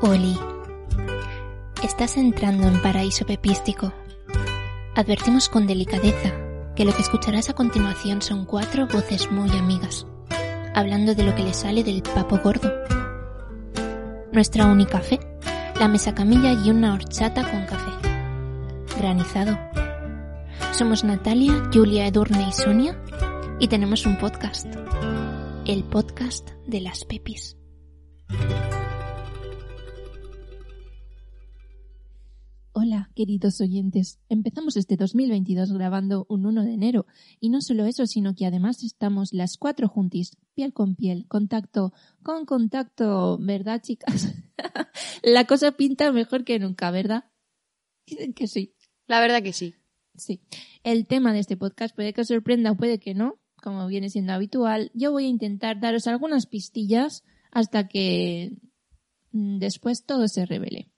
Oli, estás entrando en paraíso pepístico. Advertimos con delicadeza que lo que escucharás a continuación son cuatro voces muy amigas, hablando de lo que le sale del papo gordo. Nuestra única fe, la mesa camilla y una horchata con café. Granizado. Somos Natalia, Julia, Edurne y Sonia y tenemos un podcast. El podcast de las pepis. Queridos oyentes. Empezamos este 2022 grabando un 1 de enero. Y no solo eso, sino que además estamos las cuatro juntis, piel con piel, contacto con contacto, ¿verdad, chicas? La cosa pinta mejor que nunca, ¿verdad? Dicen que sí. La verdad que sí. Sí. El tema de este podcast puede que os sorprenda o puede que no, como viene siendo habitual. Yo voy a intentar daros algunas pistillas hasta que mm, después todo se revele.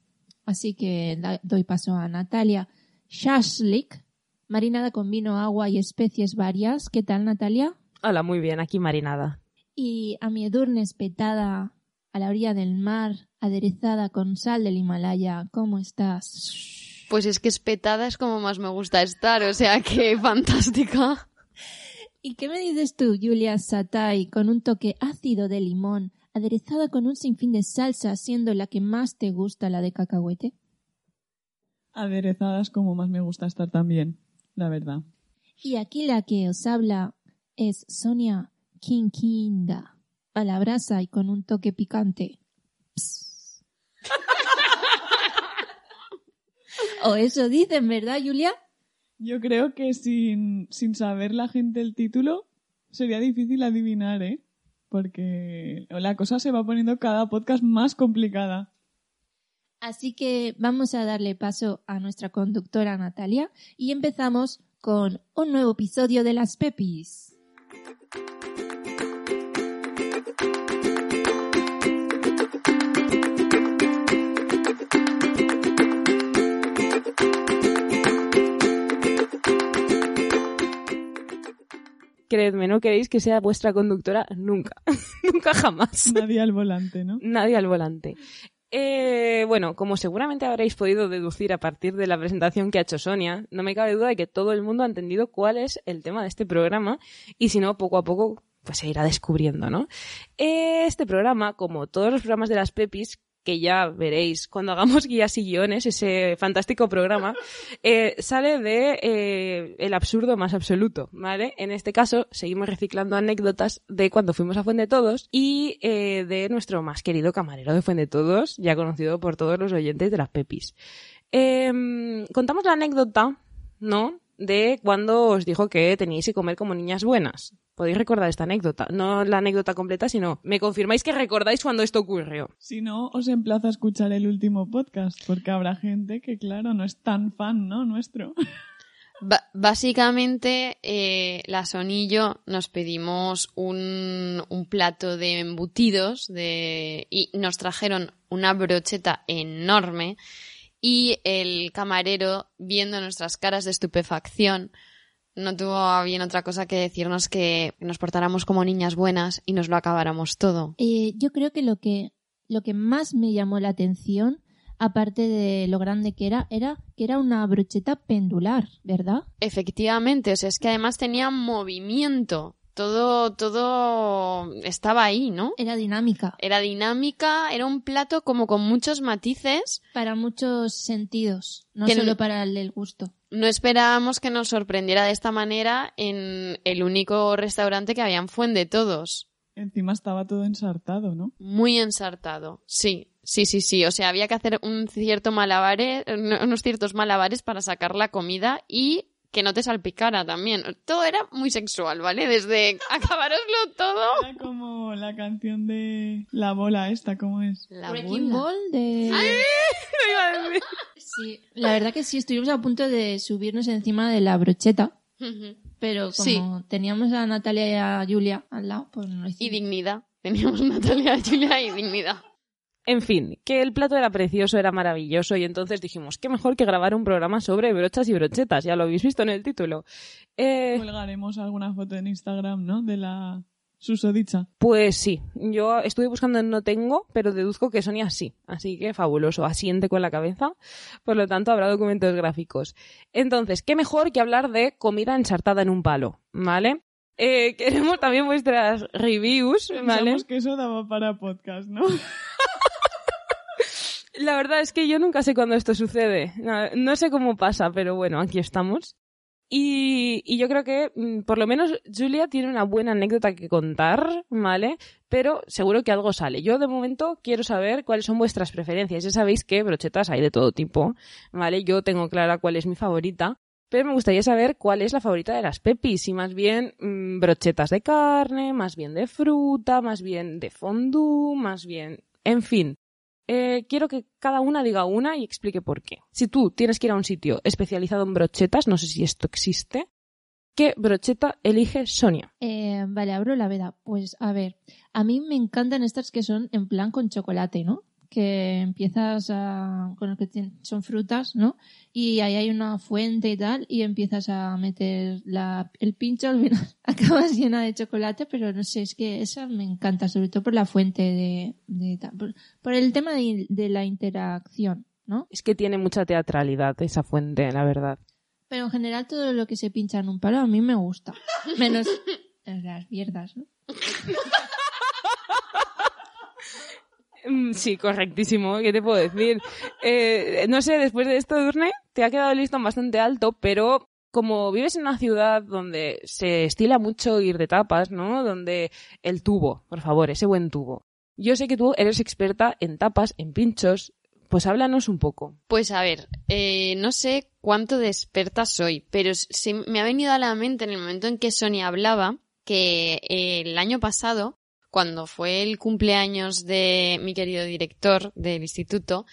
Así que doy paso a Natalia. Shashlik, marinada con vino, agua y especies varias. ¿Qué tal, Natalia? Hola, muy bien, aquí marinada. Y a mi Edurne espetada a la orilla del mar, aderezada con sal del Himalaya. ¿Cómo estás? Pues es que espetada es como más me gusta estar, o sea que fantástica. ¿Y qué me dices tú, Julia Satay, con un toque ácido de limón, aderezada con un sinfín de salsa, siendo la que más te gusta la de cacahuete? aderezadas como más me gusta estar también, la verdad. Y aquí la que os habla es Sonia Kinkinda, a la brasa y con un toque picante. Psst. o eso dicen, ¿verdad, Julia? Yo creo que sin, sin saber la gente el título sería difícil adivinar, ¿eh? Porque la cosa se va poniendo cada podcast más complicada. Así que vamos a darle paso a nuestra conductora Natalia y empezamos con un nuevo episodio de Las Pepis. Creedme, no queréis que sea vuestra conductora nunca. nunca jamás. Nadie al volante, ¿no? Nadie al volante. Eh, bueno, como seguramente habréis podido deducir a partir de la presentación que ha hecho Sonia, no me cabe duda de que todo el mundo ha entendido cuál es el tema de este programa y si no, poco a poco pues se irá descubriendo, ¿no? Eh, Este programa, como todos los programas de las Pepis, que ya veréis cuando hagamos guías y guiones, ese fantástico programa, eh, sale de eh, el absurdo más absoluto, ¿vale? En este caso, seguimos reciclando anécdotas de cuando fuimos a Fuente Todos y eh, de nuestro más querido camarero de Fuente Todos, ya conocido por todos los oyentes de las Pepis. Em, contamos la anécdota, ¿no? De cuando os dijo que teníais que comer como niñas buenas. Podéis recordar esta anécdota. No la anécdota completa, sino me confirmáis que recordáis cuando esto ocurrió. Si no, os emplazo a escuchar el último podcast, porque habrá gente que, claro, no es tan fan, ¿no? Nuestro. Básicamente, eh, la Sony y yo nos pedimos un, un plato de embutidos de, y nos trajeron una brocheta enorme y el camarero, viendo nuestras caras de estupefacción, no tuvo a bien otra cosa que decirnos que nos portáramos como niñas buenas y nos lo acabáramos todo. Eh, yo creo que lo que lo que más me llamó la atención, aparte de lo grande que era, era que era una brocheta pendular, ¿verdad? Efectivamente, o sea, es que además tenía movimiento. Todo, todo estaba ahí, ¿no? Era dinámica Era dinámica, era un plato como con muchos matices. para muchos sentidos, no Que solo no- para el del gusto. No esperábamos que nos sorprendiera de esta manera en el único restaurante que había en Fuente Todos. Encima estaba todo ensartado, ¿no? Muy ensartado. Sí, sí, sí, sí. O sea, había que hacer un cierto malabares, unos ciertos malabares para sacar la comida y que no te salpicara también. Todo era muy sexual, ¿vale? Desde acabaroslo todo. Era como la canción de la bola esta, ¿cómo es? La Breaking bola. Ball de... Sí, la verdad que sí, estuvimos a punto de subirnos encima de la brocheta, pero como Sí. teníamos a Natalia y a Julia al lado, pues no lo Y hicimos. dignidad. Teníamos Natalia, Julia y dignidad. En fin, que el plato era precioso, era maravilloso y entonces dijimos, qué mejor que grabar un programa sobre brochas y brochetas, ya lo habéis visto en el título. Eh, Colgaremos alguna foto en Instagram, ¿no? De la susodicha. pues sí, yo estuve buscando en no tengo, pero deduzco que Sonia sí, así que fabuloso, asiente con la cabeza, por lo tanto habrá documentos gráficos. Entonces, qué mejor que hablar de comida ensartada en un palo, ¿vale? Eh, queremos también vuestras reviews, ¿vale? Pensamos que eso daba para podcast, ¿no? La verdad es que yo nunca sé cuándo esto sucede. No, no sé cómo pasa, pero bueno, aquí estamos. Y, y yo creo que, mm, por lo menos, Julia tiene una buena anécdota que contar, ¿vale? Pero seguro que algo sale. Yo, de momento, quiero saber cuáles son vuestras preferencias. Ya sabéis que brochetas hay de todo tipo, ¿vale? Yo tengo clara cuál es mi favorita. Pero me gustaría saber cuál es la favorita de las pepis. Si más bien mm, brochetas de carne, más bien de fruta, más bien de fondue, más bien... En fin, eh, quiero que cada una diga una y explique por qué. Si tú tienes que ir a un sitio especializado en brochetas, no sé si esto existe, ¿qué brocheta elige Sonia? Eh, vale, abro la veda. Pues a ver, a mí me encantan estas que son en plan con chocolate, ¿no? Que empiezas a, con lo que son frutas, ¿no? Y ahí hay una fuente y tal, y empiezas a meter la, el pincho, al final acabas llena de chocolate, pero no sé, es que esa me encanta, sobre todo por la fuente de, de por el tema de, de la interacción, ¿no? Es que tiene mucha teatralidad esa fuente, la verdad. Pero en general todo lo que se pincha en un palo a mí me gusta. Menos las mierdas, ¿no? Mm, Sí, correctísimo. ¿Qué te puedo decir? Eh, no sé, después de esto, Durne, te ha quedado el listón bastante alto, pero como vives en una ciudad donde se estila mucho ir de tapas, ¿no? Donde el tubo, por favor, ese buen tubo. Yo sé que tú eres experta en tapas, en pinchos. Pues háblanos un poco. Pues a ver, eh, no sé cuánto de experta soy, pero se me ha venido a la mente en el momento en que Sonia hablaba que eh, el año pasado, cuando fue el cumpleaños de mi querido director del instituto,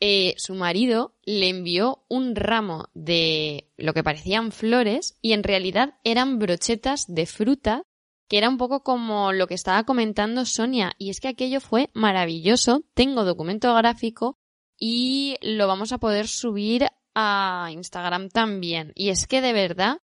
eh, su marido le envió un ramo de lo que parecían flores y en realidad eran brochetas de fruta que era un poco como lo que estaba comentando Sonia y es que aquello fue maravilloso. Tengo documento gráfico y lo vamos a poder subir a Instagram también. Y es que de verdad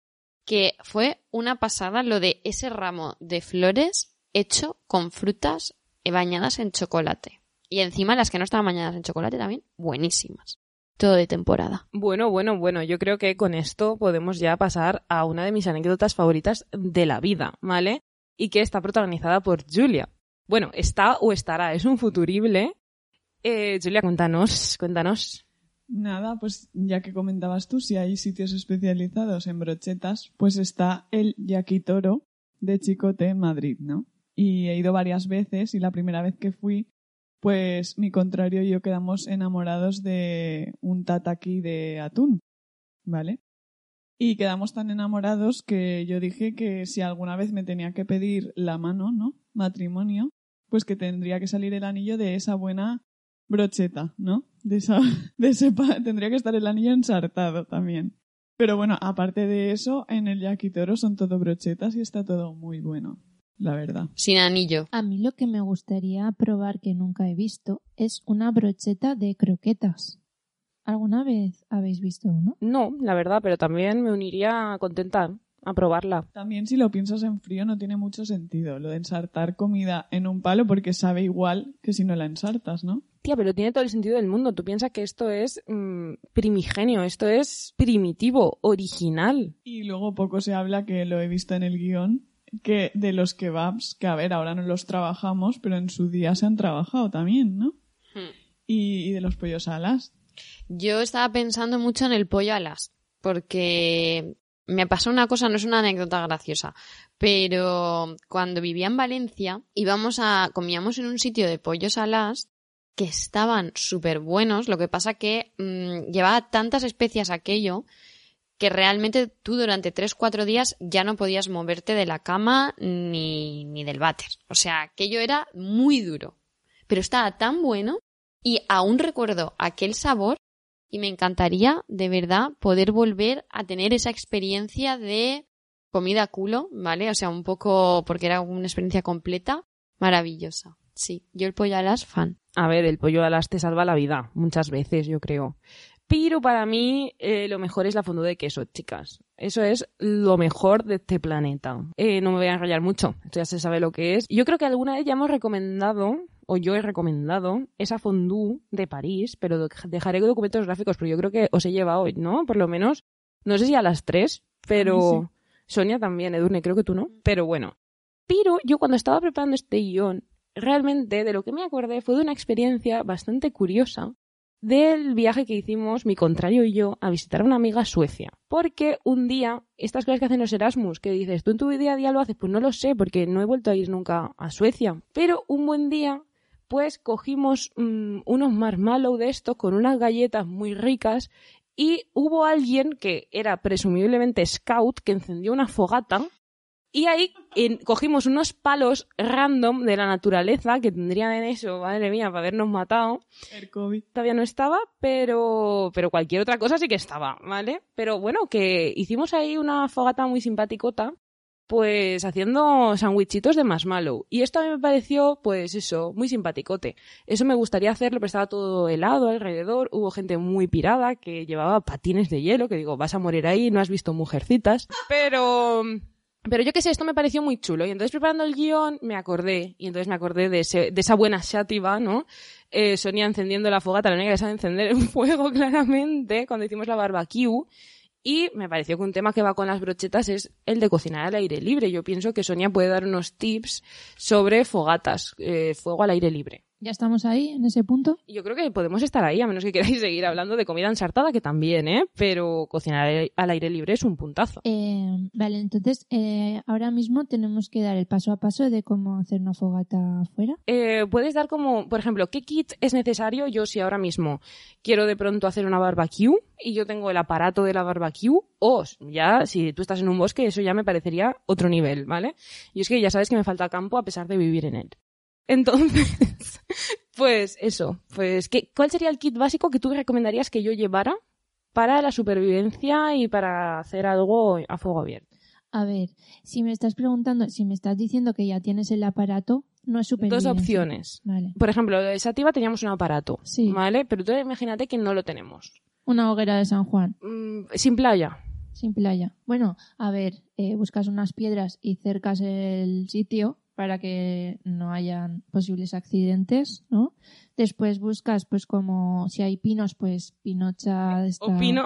que fue una pasada lo de ese ramo de flores hecho con frutas bañadas en chocolate. Y encima las que no estaban bañadas en chocolate también, buenísimas. Todo de temporada. Bueno, bueno, bueno, yo creo que con esto podemos ya pasar a una de mis anécdotas favoritas de la vida, ¿vale? Y que está protagonizada por Julia. Bueno, está o estará, es un futurible. Eh, Julia, cuéntanos, cuéntanos. Nada, pues ya que comentabas tú, si hay sitios especializados en brochetas, pues está el Yaquitoro de Chicote en Madrid, ¿no? Y he ido varias veces y la primera vez que fui, pues mi contrario y yo quedamos enamorados de un tataki de atún, ¿vale? Y quedamos tan enamorados que yo dije que si alguna vez me tenía que pedir la mano, ¿no? Matrimonio, pues que tendría que salir el anillo de esa buena brocheta, ¿no? De esa, de ese tendría que estar el anillo ensartado también. Pero bueno, aparte de eso, en el yaquitoro son todo brochetas y está todo muy bueno, la verdad. Sin anillo. A mí lo que me gustaría probar que nunca he visto es una brocheta de croquetas. ¿Alguna vez habéis visto uno? No, la verdad, pero también me uniría contenta a probarla. También si lo piensas en frío no tiene mucho sentido lo de ensartar comida en un palo porque sabe igual que si no la ensartas, ¿no? Tía, pero tiene todo el sentido del mundo. Tú piensas que esto es mm, primigenio, esto es primitivo, original. Y luego poco se habla, que lo he visto en el guion, que de los kebabs, que a ver, ahora no los trabajamos, pero en su día se han trabajado también, ¿no? Hmm. Y, y de los pollos alas. Yo estaba pensando mucho en el pollo alas, porque me pasó una cosa, no es una anécdota graciosa, pero cuando vivía en Valencia íbamos a, comíamos en un sitio de pollos alas que estaban súper buenos, lo que pasa que mm, llevaba tantas especias aquello que realmente tú durante 3-4 días ya no podías moverte de la cama ni, ni del váter. O sea, aquello era muy duro. Pero estaba tan bueno y aún recuerdo aquel sabor y me encantaría de verdad poder volver a tener esa experiencia de comida culo, ¿vale? O sea, un poco porque era una experiencia completa, maravillosa. Sí, yo el pollo alas fan. A ver, el pollo alas te salva la vida, muchas veces, yo creo. Pero para mí eh, lo mejor es la fondue de queso, chicas. Eso es lo mejor de este planeta. Eh, no me voy a enrollar mucho, esto ya se sabe lo que es. Yo creo que alguna vez ya hemos recomendado, o yo he recomendado, esa fondue de París, pero dejaré documentos gráficos, pero yo creo que os he llevado, ¿no? Por lo menos, no sé si a las tres, pero... Sonia también, Edurne, creo que tú no. Pero bueno. Pero yo cuando estaba preparando este guion, realmente de lo que me acordé fue de una experiencia bastante curiosa del viaje que hicimos mi contrario y yo a visitar a una amiga a Suecia. Porque un día, estas cosas que hacen los Erasmus, que dices, tú en tu día a día lo haces, pues no lo sé, porque no he vuelto a ir nunca a Suecia. Pero un buen día, pues cogimos mm, unos marshmallow de estos con unas galletas muy ricas y hubo alguien que era presumiblemente scout que encendió una fogata y ahí cogimos unos palos random de la naturaleza que tendrían en eso, madre mía, para habernos matado. El COVID. Todavía no estaba, pero, pero cualquier otra cosa sí que estaba, ¿vale? Pero bueno, que hicimos ahí una fogata muy simpaticota pues haciendo sandwichitos de marshmallow. Y esto a mí me pareció, pues eso, muy simpaticote. Eso me gustaría hacerlo, pero estaba todo helado alrededor. Hubo gente muy pirada que llevaba patines de hielo, que digo, vas a morir ahí, no has visto mujercitas. Pero, pero yo qué sé, esto me pareció muy chulo. Y entonces preparando el guion me acordé. Y entonces me acordé de, esa buena chátiva, ¿no? Eh, Sonia encendiendo la fogata, la única que sabe encender un fuego claramente, cuando hicimos la barbecue. Y me pareció que un tema que va con las brochetas es el de cocinar al aire libre. Yo pienso que Sonia puede dar unos tips sobre fogatas, eh, fuego al aire libre. ¿Ya estamos ahí, en ese punto? Yo creo que podemos estar ahí, a menos que queráis seguir hablando de comida ensartada, que también, ¿eh? Pero cocinar al aire libre es un puntazo. Eh, vale, entonces eh, ahora mismo tenemos que dar el paso a paso de cómo hacer una fogata afuera. Eh, puedes dar como, por ejemplo, ¿qué kit es necesario yo si ahora mismo quiero de pronto hacer una barbecue y yo tengo el aparato de la barbecue? O ya, si tú estás en un bosque, eso ya me parecería otro nivel, ¿vale? Y es que ya sabes que me falta campo a pesar de vivir en él. Entonces, pues eso, pues ¿qué, ¿cuál sería el kit básico que tú recomendarías que yo llevara para la supervivencia y para hacer algo a fuego abierto? A ver, si me estás preguntando, si me estás diciendo que ya tienes el aparato, no es supervivencia. Dos opciones. Vale. Por ejemplo, de Sativa teníamos un aparato, Sí. ¿vale? Pero tú imagínate que no lo tenemos. Una hoguera de San Juan, Mm, sin playa. sin playa. Bueno, a ver, eh, buscas unas piedras y cercas el sitio para que no hayan posibles accidentes, ¿no? Después buscas, pues como si hay pinos, pues pinocha de esta... Opino.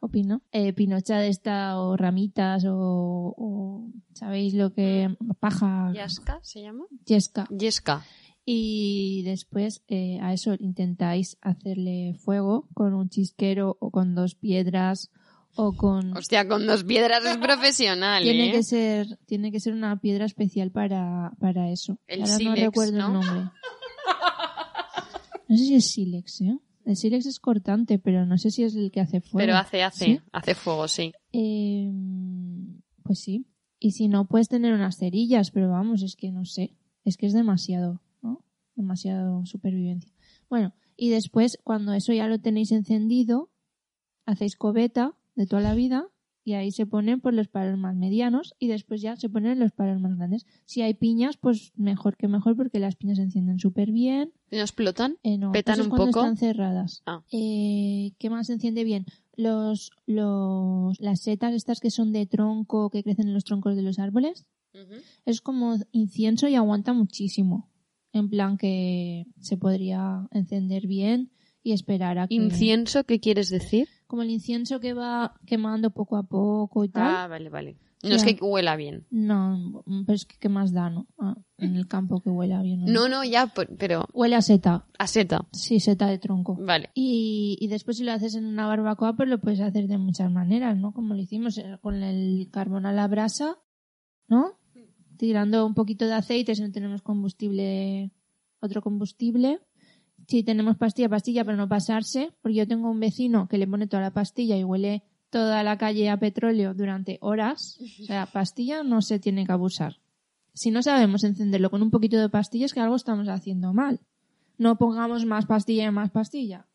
o pino, eh, pinocha de esta o ramitas o, o ¿sabéis lo que? paja, ¿Yaska se llama? yesca. Yesca. Y después eh, a eso intentáis hacerle fuego con un chisquero o con dos piedras o con... Hostia, con dos piedras es profesional, tiene ¿eh? que ser tiene que ser una piedra especial para, para eso. El Ahora no sílex, recuerdo ¿no? el nombre. No sé si es sílex, ¿eh? El sílex es cortante, pero no sé si es el que hace fuego. Pero hace, hace, ¿Sí? hace fuego, sí. Eh, pues sí. Y si no, puedes tener unas cerillas, pero vamos, es que no sé. Es que es demasiado, ¿no? Demasiado supervivencia. Bueno, y después, cuando eso ya lo tenéis encendido, hacéis cobeta de toda la vida y ahí se ponen pues los palos más medianos y después ya se ponen los palos más grandes. Si hay piñas, pues mejor que mejor porque las piñas se encienden súper bien. ¿No explotan? Eh, no, ¿Petan un poco? están cerradas. Ah. Eh, ¿Qué más se enciende bien? Los, los, las setas estas que son de tronco, que crecen en los troncos de los árboles. Es como incienso y aguanta muchísimo. En plan que se podría encender bien y esperar a que... ¿Incienso qué quieres decir? Como el incienso que va quemando poco a poco y tal. Ah, vale, vale. No es Ya. que huela bien. No, pero es que ¿qué más da, no? Ah, en el campo que huela bien. No, no, ya, por- pero Huele a seta. a seta. Sí, seta de tronco. Vale. Y, y después si lo haces en una barbacoa, pues lo puedes hacer de muchas maneras, ¿no? Como lo hicimos eh, con el carbón a la brasa, ¿no? Tirando un poquito de aceite si no tenemos combustible, otro combustible. Si tenemos pastilla, pastilla, pero no pasarse, porque yo tengo un vecino que le pone toda la pastilla y huele toda la calle a petróleo durante horas. O sea, pastilla no se tiene que abusar. Si no sabemos encenderlo con un poquito de pastilla, es que algo estamos haciendo mal. No pongamos más pastilla y más pastilla.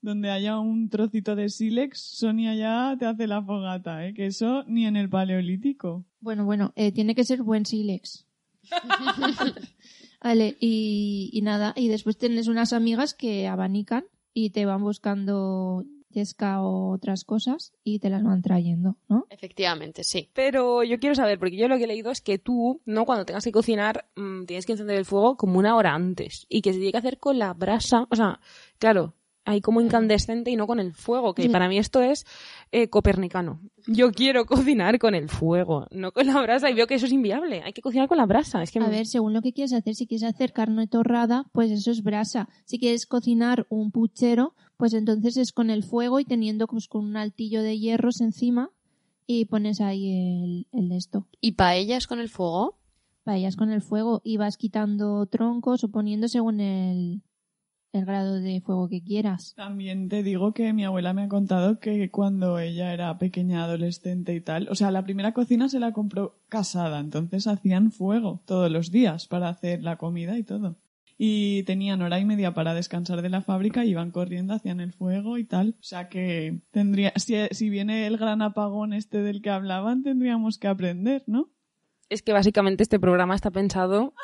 Donde haya un trocito de sílex, Sonia ya te hace la fogata, ¿eh? Que eso ni en el paleolítico. Bueno, bueno, eh, tiene que ser buen sílex. Vale, y, y nada, y después tienes unas amigas que abanican y te van buscando yesca o otras cosas y te las van trayendo, ¿no? Efectivamente, sí. Pero yo quiero saber, porque yo lo que he leído es que tú, ¿no? Cuando tengas que cocinar, mm, tienes que encender el fuego como una hora antes. Y que se tiene que hacer con la brasa. O sea, claro, ahí como incandescente y no con el fuego, que para mí esto es eh, copernicano. Yo quiero cocinar con el fuego, no con la brasa, y veo que eso es inviable. Hay que cocinar con la brasa. Es que A ver, según lo que quieres hacer, si quieres hacer carne torrada, pues eso es brasa. Si quieres cocinar un puchero, pues entonces es con el fuego y teniendo pues, con un altillo de hierros encima y pones ahí el, el de esto. ¿Y paellas con el fuego? Paellas con el fuego y vas quitando troncos o poniendo según el, el grado de fuego que quieras. También te digo que mi abuela me ha contado que cuando ella era pequeña, adolescente y tal, o sea, la primera cocina se la compró casada, entonces hacían fuego todos los días para hacer la comida y todo. Y tenían hora y media para descansar de la fábrica, iban corriendo, hacían el fuego y tal. O sea que tendría, si, si viene el gran apagón este del que hablaban, tendríamos que aprender, ¿no? Es que básicamente este programa está pensado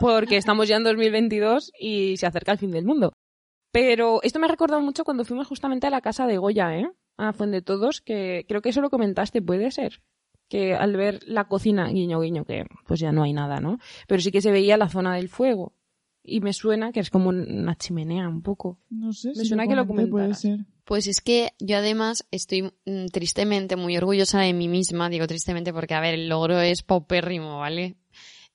porque estamos ya en 2022 y se acerca el fin del mundo. Pero esto me ha recordado mucho cuando fuimos justamente a la casa de Goya, ¿eh? A Fuente de Todos, que creo que eso lo comentaste, puede ser. Que al ver la cocina, guiño, guiño, que pues ya no hay nada, ¿no? Pero sí que se veía la zona del fuego. Y me suena que es como una chimenea un poco. No sé Me si suena que lo comenté, puede ser. Pues es que yo además estoy mm, tristemente muy orgullosa de mí misma, digo tristemente porque, a ver, el logro es paupérrimo, ¿vale?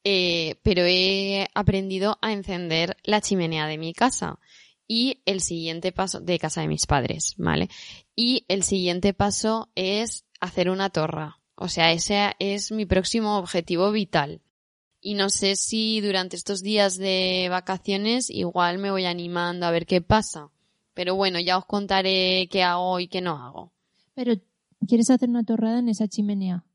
Eh, pero he aprendido a encender la chimenea de mi casa y el siguiente paso, de casa de mis padres, ¿vale? Y el siguiente paso es hacer una torra. O sea, ese es mi próximo objetivo vital. Y no sé si durante estos días de vacaciones igual me voy animando a ver qué pasa. Pero bueno, ya os contaré qué hago y qué no hago. Pero, ¿quieres hacer una torrada en esa chimenea?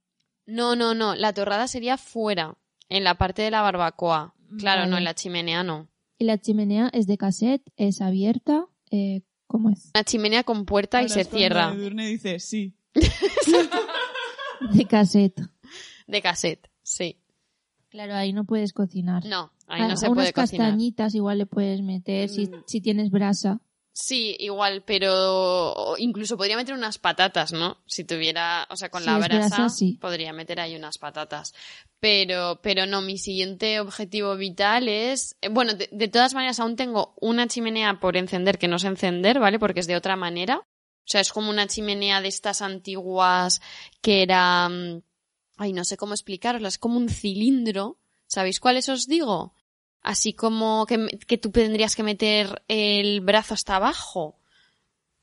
No, no, no. La torrada sería fuera, en la parte de la barbacoa. Claro, no, en la chimenea no. Y la chimenea es de cassette, es abierta, eh, ¿cómo es? Una chimenea con puerta y se cierra. Edurne dice sí. De cassette. De cassette, sí. Claro, ahí no puedes cocinar. No, ahí A- no se a unas puede cocinar. castañitas igual le puedes meter si, Mm. si tienes brasa. Sí, igual, pero incluso podría meter unas patatas, ¿no? Si tuviera, o sea, con la brasa, sí. podría meter ahí unas patatas. Pero, pero no, mi siguiente objetivo vital es, eh, bueno, de, de todas maneras aún tengo una chimenea por encender que no sé encender, ¿vale? Porque es de otra manera. O sea, es como una chimenea de estas antiguas que era, mm, ay, no sé cómo explicarosla, es como un cilindro. ¿Sabéis cuáles os digo? Así como que, que tú tendrías que meter el brazo hasta abajo.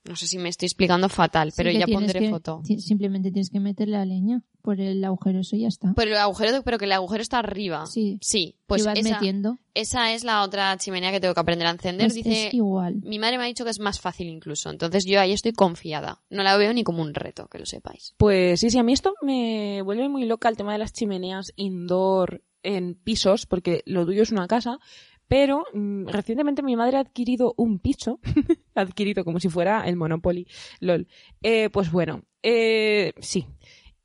No sé si me estoy explicando fatal, pero ya pondré que- foto. Simplemente tienes que meter la leña por el agujero, eso y ya está. Pero el agujero, pero que el agujero está arriba. Sí. Sí, pues vas esa, metiendo. esa es la otra chimenea que tengo que aprender a encender. Pues Dice, es igual. mi madre me ha dicho que es más fácil incluso. Entonces yo ahí estoy confiada. No la veo ni como un reto, que lo sepáis. Pues sí, sí, a mí esto me vuelve muy loca el tema de las chimeneas indoor en pisos, porque lo tuyo es una casa, pero mm, recientemente mi madre ha adquirido un piso, adquirido como si fuera el Monopoly, lol. Eh, pues bueno, eh, sí.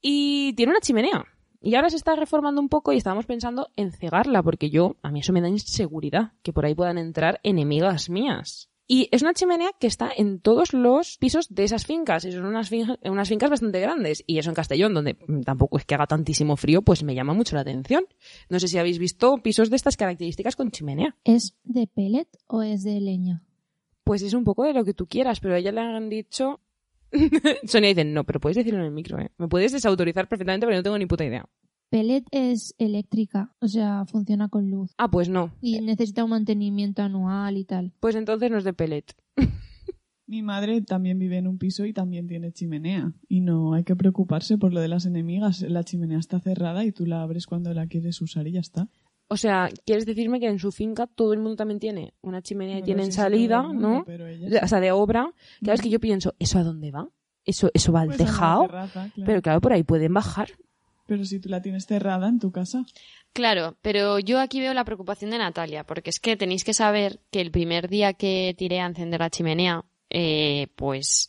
Y tiene una chimenea. Y ahora se está reformando un poco y estábamos pensando en cegarla, porque yo, a mí eso me da inseguridad, que por ahí puedan entrar enemigas mías. Y es una chimenea que está en todos los pisos de esas fincas. Y son unas, fin- unas fincas bastante grandes. Y eso en Castellón, donde tampoco es que haga tantísimo frío, pues me llama mucho la atención. No sé si habéis visto pisos de estas características con chimenea. ¿Es de pellet o es de leña? Pues es un poco de lo que tú quieras, pero a ella le han dicho... Sonia dice, no, pero puedes decirlo en el micro, ¿eh? Me puedes desautorizar perfectamente, pero no tengo ni puta idea. Pellet es eléctrica, o sea, funciona con luz. Ah, pues no. Y necesita un mantenimiento anual y tal. Pues entonces no es de pellet. Mi madre también vive en un piso y también tiene chimenea. Y no hay que preocuparse por lo de las enemigas. La chimenea está cerrada y tú la abres cuando la quieres usar y ya está. O sea, ¿quieres decirme que en su finca todo el mundo también tiene una chimenea y No tienen salida, mundo, ¿no? Pero ella O sea, de obra. Claro, es que yo pienso, ¿eso a dónde va? ¿Eso, eso va al Pues tejado? terraza, claro. Pero claro, por ahí pueden bajar. Pero si tú la tienes cerrada en tu casa. Claro, pero yo aquí veo la preocupación de Natalia, porque es que tenéis que saber que el primer día que tiré a encender la chimenea, eh, pues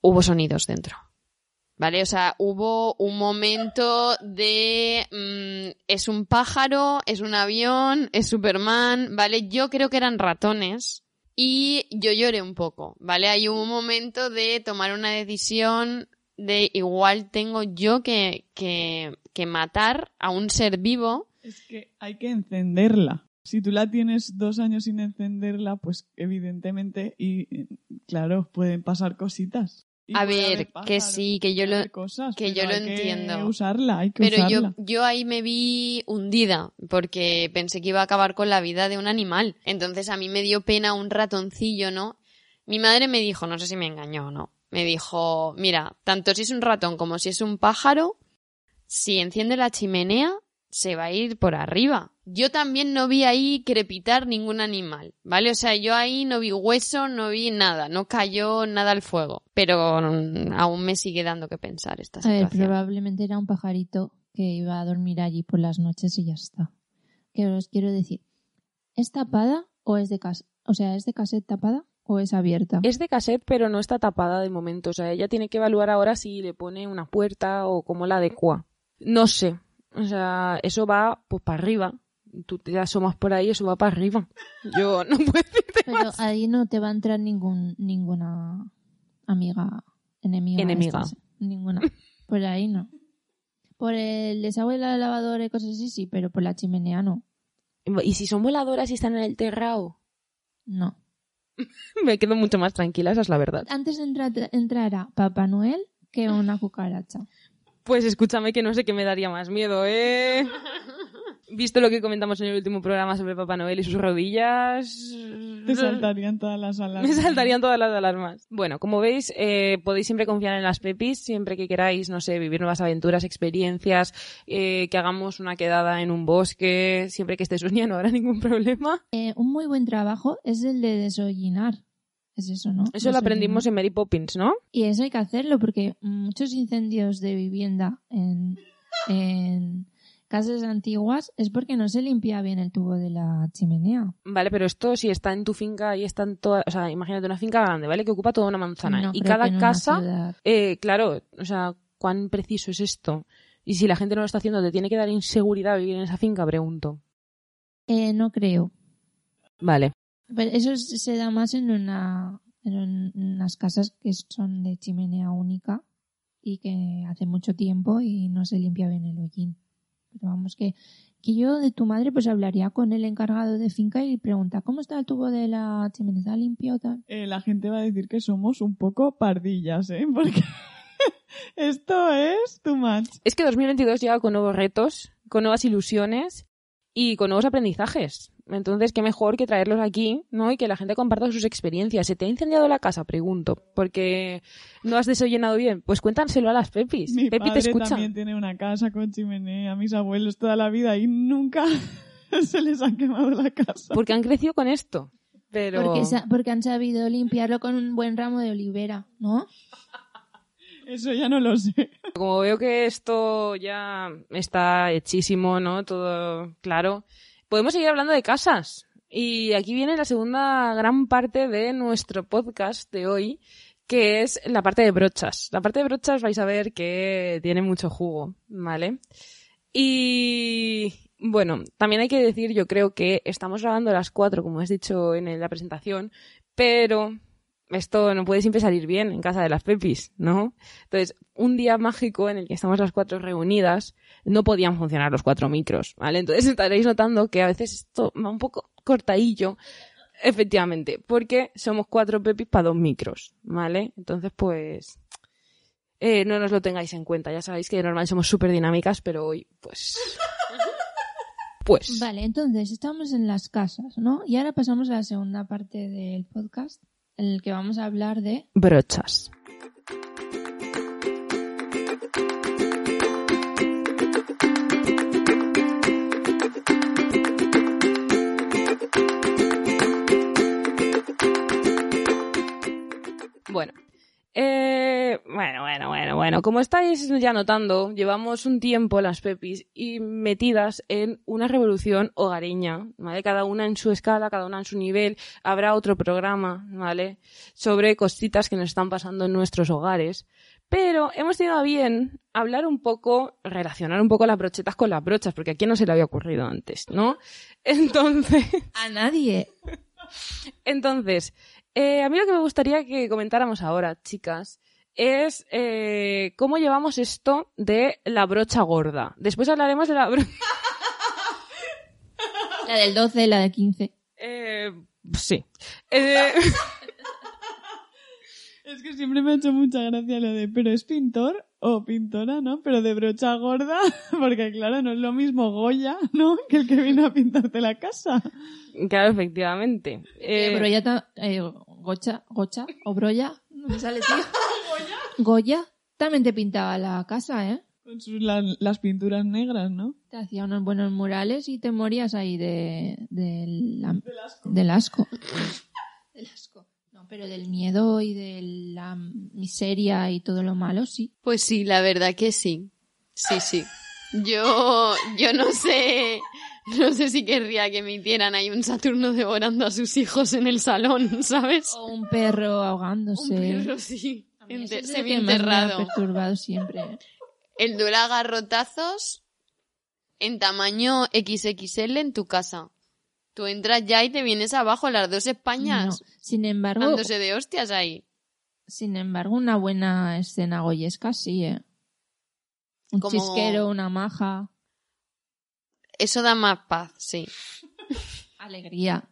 hubo sonidos dentro. ¿Vale? O sea, hubo un momento de mm, es un pájaro, es un avión, es Superman, ¿vale? Yo creo que eran ratones y yo lloré un poco, ¿vale? Hay un momento de tomar una decisión de igual tengo yo que, que, que matar a un ser vivo. Es que hay que encenderla. Si tú la tienes dos años sin encenderla, pues evidentemente, y claro, pueden pasar cositas. Y A ver, que sí, que yo lo- cosas, que yo lo hay entiendo. Que usarla, hay que Pero yo, usarla. yo ahí me vi hundida porque pensé que iba a acabar con la vida de un animal. Entonces a mí me dio pena un ratoncillo, ¿no? Mi madre me dijo, no sé si me engañó o no, me dijo, mira, tanto si es un ratón como si es un pájaro, si enciende la chimenea, se va a ir por arriba. Yo también no vi ahí crepitar ningún animal, ¿vale? O sea, yo ahí no vi hueso, no vi nada, no cayó nada al fuego. Pero mm, aún me sigue dando que pensar esta A ver, situación. probablemente era un pajarito que iba a dormir allí por las noches y ya está. Que os quiero decir, ¿es tapada o es de casa? O sea, ¿es de cassette tapada o es abierta? Es de cassette, pero no está tapada de momento. O sea, ella tiene que evaluar ahora si le pone una puerta o cómo la adecua. No sé. O sea, eso va pues para arriba. Tú te asomas por ahí, eso va para arriba. Yo no puedo decirte Pero más. ahí no te va a entrar ningún, ninguna amiga, enemiga. Enemiga. estas, Ninguna. Por ahí no. Por el desagüe de la lavadora y cosas así, sí, pero por la chimenea no. Y si son voladoras y están en el terrao, No. me quedo mucho más tranquila, esa es la verdad. Antes entra- entrará Papá Noel que una cucaracha. Pues escúchame que no sé qué me daría más miedo, ¿eh? Visto lo que comentamos en el último programa sobre Papá Noel y sus rodillas... Te saltarían todas las alas. Me saltarían todas las alarmas. Bueno, como veis, eh, podéis siempre confiar en las pepis, siempre que queráis, no sé, vivir nuevas aventuras, experiencias, eh, que hagamos una quedada en un bosque, siempre que esté Sonia no habrá ningún problema. Eh, un muy buen trabajo es el de desollinar. Es eso, ¿no? Eso lo aprendimos en Mary Poppins, ¿no? Y eso hay que hacerlo porque muchos incendios de vivienda en, en casas antiguas es porque no se limpia bien el tubo de la chimenea. Vale, pero esto si está en tu finca y está en toda, o sea, imagínate una finca grande, ¿vale? Que ocupa toda una manzana. No y cada casa, eh, claro, o sea, ¿cuán preciso es esto? Y si la gente no lo está haciendo, ¿te tiene que dar inseguridad vivir en esa finca? Pregunto. Eh, no creo. Vale. Pero eso es- se da más en, una, en unas casas que son de chimenea única y que hace mucho tiempo y no se limpia bien el hollín. Pero vamos, que, que yo de tu madre pues hablaría con el encargado de finca y pregunta ¿cómo está el tubo de la chimenea? ¿Está limpio o tal? Eh, la gente va a decir que somos un poco pardillas, ¿eh? Porque esto es too much. Es que 2022 llega con nuevos retos, con nuevas ilusiones y con nuevos aprendizajes. Entonces, qué mejor que traerlos aquí, ¿no? Y que la gente comparta sus experiencias. ¿Se te ha incendiado la casa? Pregunto. Porque no has desollenado bien. Pues cuéntanselo a las Pepis. Mi Pepi te padre escucha. también tiene una casa con chimenea, mis abuelos toda la vida y nunca se les ha quemado la casa. Porque han crecido con esto. Pero... Porque, sa- porque han sabido limpiarlo con un buen ramo de olivera, ¿no? Eso ya no lo sé. Como veo que esto ya está hechísimo, ¿no? Todo claro. Podemos seguir hablando de casas. Y aquí viene la segunda gran parte de nuestro podcast de hoy, que es la parte de brochas. La parte de brochas vais a ver que tiene mucho jugo, ¿vale? Y bueno, también hay que decir, yo creo que estamos grabando las cuatro, como has dicho en la presentación, pero esto no puede siempre salir bien en casa de las Pepis, ¿no? Entonces, un día mágico en el que estamos las cuatro reunidas, no podían funcionar los cuatro micros, ¿vale? Entonces estaréis notando que a veces esto va un poco cortadillo, efectivamente, porque somos cuatro Pepis para dos micros, ¿vale? Entonces, pues, eh, no nos lo tengáis en cuenta. Ya sabéis que de normal somos súper dinámicas, pero hoy, pues... Pues... Vale, entonces estamos en las casas, ¿no? Y ahora pasamos a la segunda parte del podcast, en el que vamos a hablar de Brochas. Bueno, eh, bueno, bueno, bueno, bueno. Como estáis ya notando, llevamos un tiempo las Pepis y metidas en una revolución hogareña, ¿vale? Cada una en su escala, cada una en su nivel. Habrá otro programa, ¿vale? Sobre cositas que nos están pasando en nuestros hogares. Pero hemos tenido a bien hablar un poco, relacionar un poco las brochetas con las brochas, porque a quién no se le había ocurrido antes, ¿no? Entonces, A nadie. entonces, eh, a mí lo que me gustaría que comentáramos ahora, chicas, es eh, cómo llevamos esto de la brocha gorda. Después hablaremos de la brocha... La del 12, la del 15. Eh, sí. Eh, Es que siempre me ha hecho mucha gracia lo de, pero es pintor o pintora, ¿no? Pero de brocha gorda, porque claro, no es lo mismo Goya, ¿no? Que el que vino a pintarte la casa. claro, efectivamente. Eh, Eh, ta- eh, Gocha, Gocha o Broya, no me sale, tío. Goya también te pintaba la casa, ¿eh? Con sus, la- las pinturas negras, ¿no? Te hacía unos buenos murales y te morías ahí de, de la- del asco. Del asco. pero del miedo y de la miseria y todo lo malo, sí. Pues sí, la verdad que sí. Sí, sí. Yo, yo no sé, no sé si querría que me hicieran ahí un Saturno devorando a sus hijos en el salón, ¿sabes? O un perro ahogándose. Un perro, sí. A mí eso Ente- es me ha semienterrado. perturbado siempre. El duelo a garrotazos en tamaño XXL en tu casa. Tú entras ya y te vienes abajo las dos Españas No. Sin embargo, dándose de hostias ahí. sin embargo, una buena escena goyesca sí, ¿eh? Un Como- chisquero, una maja, Eso da más paz, sí. alegría.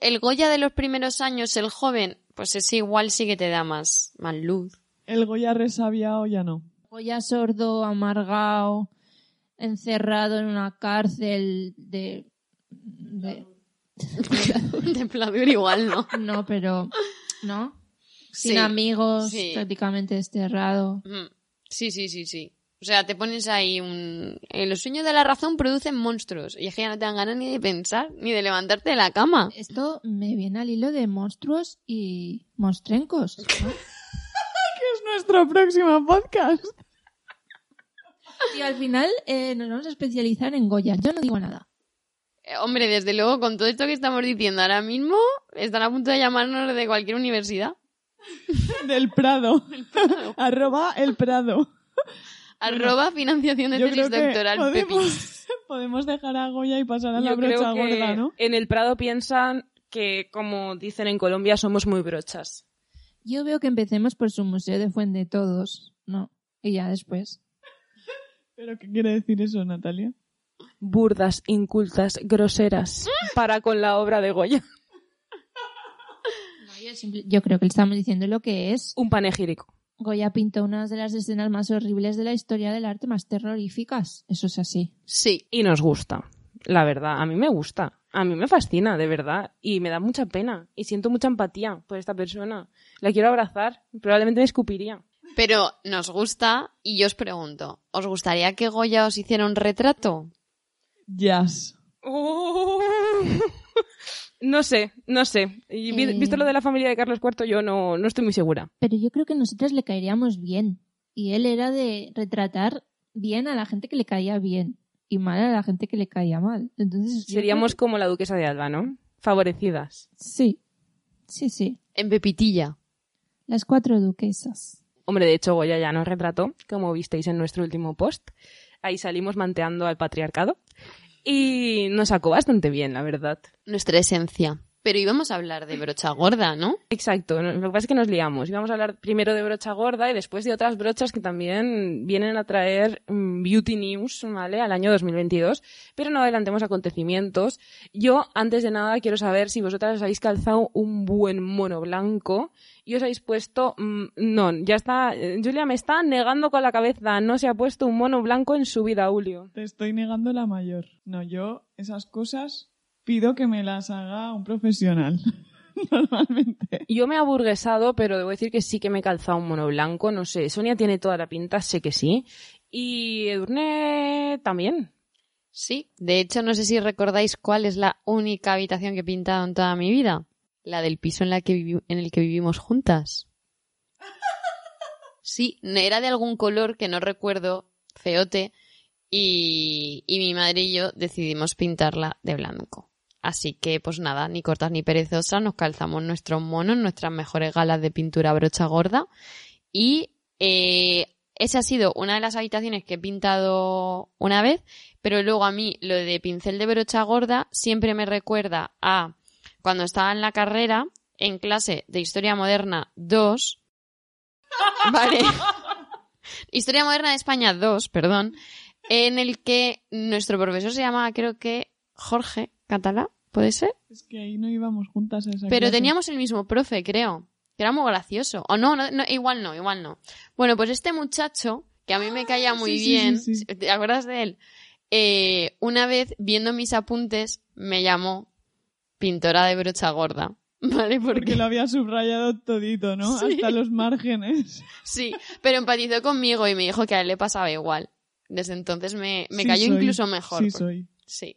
El Goya de los primeros años, el joven, pues ese igual sí que te da más, más luz. El Goya resabiado ya no. Goya sordo, amargado, encerrado en una cárcel de... de- De Pladur igual, ¿no? No, pero... ¿No? Sin Sí, amigos, sí. prácticamente desterrado. Sí, sí, sí, sí. O sea, te pones ahí un... eh, los sueños de la razón producen monstruos. Y es que ya no te dan ganas ni de pensar, ni de levantarte de la cama. Esto me viene al hilo de monstruos y monstrencos. ¿no? Que es nuestro próximo podcast. Y al final eh, nos vamos a especializar en Goya. Yo no digo nada. Eh, hombre, desde luego, con todo esto que estamos diciendo ahora mismo, están a punto de llamarnos de cualquier universidad. Del Prado. Arroba el Prado. Arroba financiación de Yo tesis doctoral, podemos, podemos dejar a Goya y pasar a la yo creo brocha que gorda, ¿no? en el Prado piensan que, como dicen en Colombia, somos muy brochas. Yo veo que empecemos por su museo de Fuente de Todos. No. Y ya después. ¿Pero qué quiere decir eso, Natalia? Burdas, incultas, groseras, para con la obra de Goya. No, yo, simple- yo creo que le estamos diciendo lo que es. Un panegírico. Goya pintó una de las escenas más horribles de la historia del arte, más terroríficas. Eso es así. Sí. Y nos gusta. La verdad, a mí me gusta. A mí me fascina, de verdad. Y me da mucha pena. Y siento mucha empatía por esta persona. La quiero abrazar. Probablemente me escupiría. Pero nos gusta, y yo os pregunto, ¿os gustaría que Goya os hiciera un retrato? Jazz. Oh. No sé, no sé. Y vi- Eh. Visto lo de la familia de Carlos IV, yo no, no estoy muy segura. Pero yo creo que nosotras le caeríamos bien. Y él era de retratar bien a la gente que le caía bien y mal a la gente que le caía mal. Entonces Seríamos creo como la duquesa de Alba, ¿no? Favorecidas. Sí. Sí, sí. En Pepitilla. Las cuatro duquesas. Hombre, de hecho, Goya ya nos retrató, como visteis en nuestro último post. Ahí salimos manteando al patriarcado. Y nos sacó bastante bien, la verdad. Nuestra esencia. Pero íbamos a hablar de brocha gorda, ¿no? Exacto, lo que pasa es que nos liamos. Íbamos a hablar primero de brocha gorda y después de otras brochas que también vienen a traer mm, Beauty News, ¿vale? Al año 2022. Pero no adelantemos acontecimientos. Yo, antes de nada, quiero saber si vosotras os habéis calzado un buen mono blanco y os habéis puesto... mm, no, ya está... eh, Julia me está negando con la cabeza. No se ha puesto un mono blanco en su vida, Julio. Te estoy negando la mayor. No, yo esas cosas pido que me las haga un profesional. Normalmente. Yo me he aburguesado, pero debo decir que sí que me he calzado un mono blanco, no sé. Sonia tiene toda la pinta, sé que sí. Y Edurne también. Sí. De hecho, no sé si recordáis cuál es la única habitación que he pintado en toda mi vida. La del piso en, la que vivi- en el que vivimos juntas. Sí, era de algún color que no recuerdo, feote, y, y mi madre y yo decidimos pintarla de blanco. Así que, pues nada, ni cortas ni perezosas, nos calzamos nuestros monos, nuestras mejores galas de pintura brocha gorda, y Eh, esa ha sido una de las habitaciones que he pintado una vez, pero luego a mí lo de pincel de brocha gorda siempre me recuerda a cuando estaba en la carrera, en clase de Historia Moderna 2, ¿vale? Historia Moderna de España 2, perdón, en el que nuestro profesor se llamaba, creo que, Jorge Catalá, ¿puede ser? Es que ahí no íbamos juntas a esa Pero clase. teníamos el mismo profe, creo. Que era muy gracioso. O no, no, no, igual no, igual no. Bueno, pues este muchacho, que a mí me caía muy sí, sí, bien, sí, sí. ¿te acuerdas de él? Eh, una vez, viendo mis apuntes, me llamó pintora de brocha gorda. ¿Vale? Porque, Porque lo había subrayado todito, ¿no? Sí. Hasta los márgenes. sí, pero empatizó conmigo y me dijo que a él le pasaba igual. Desde entonces me, me cayó soy. incluso mejor. Sí, porque- soy. Sí.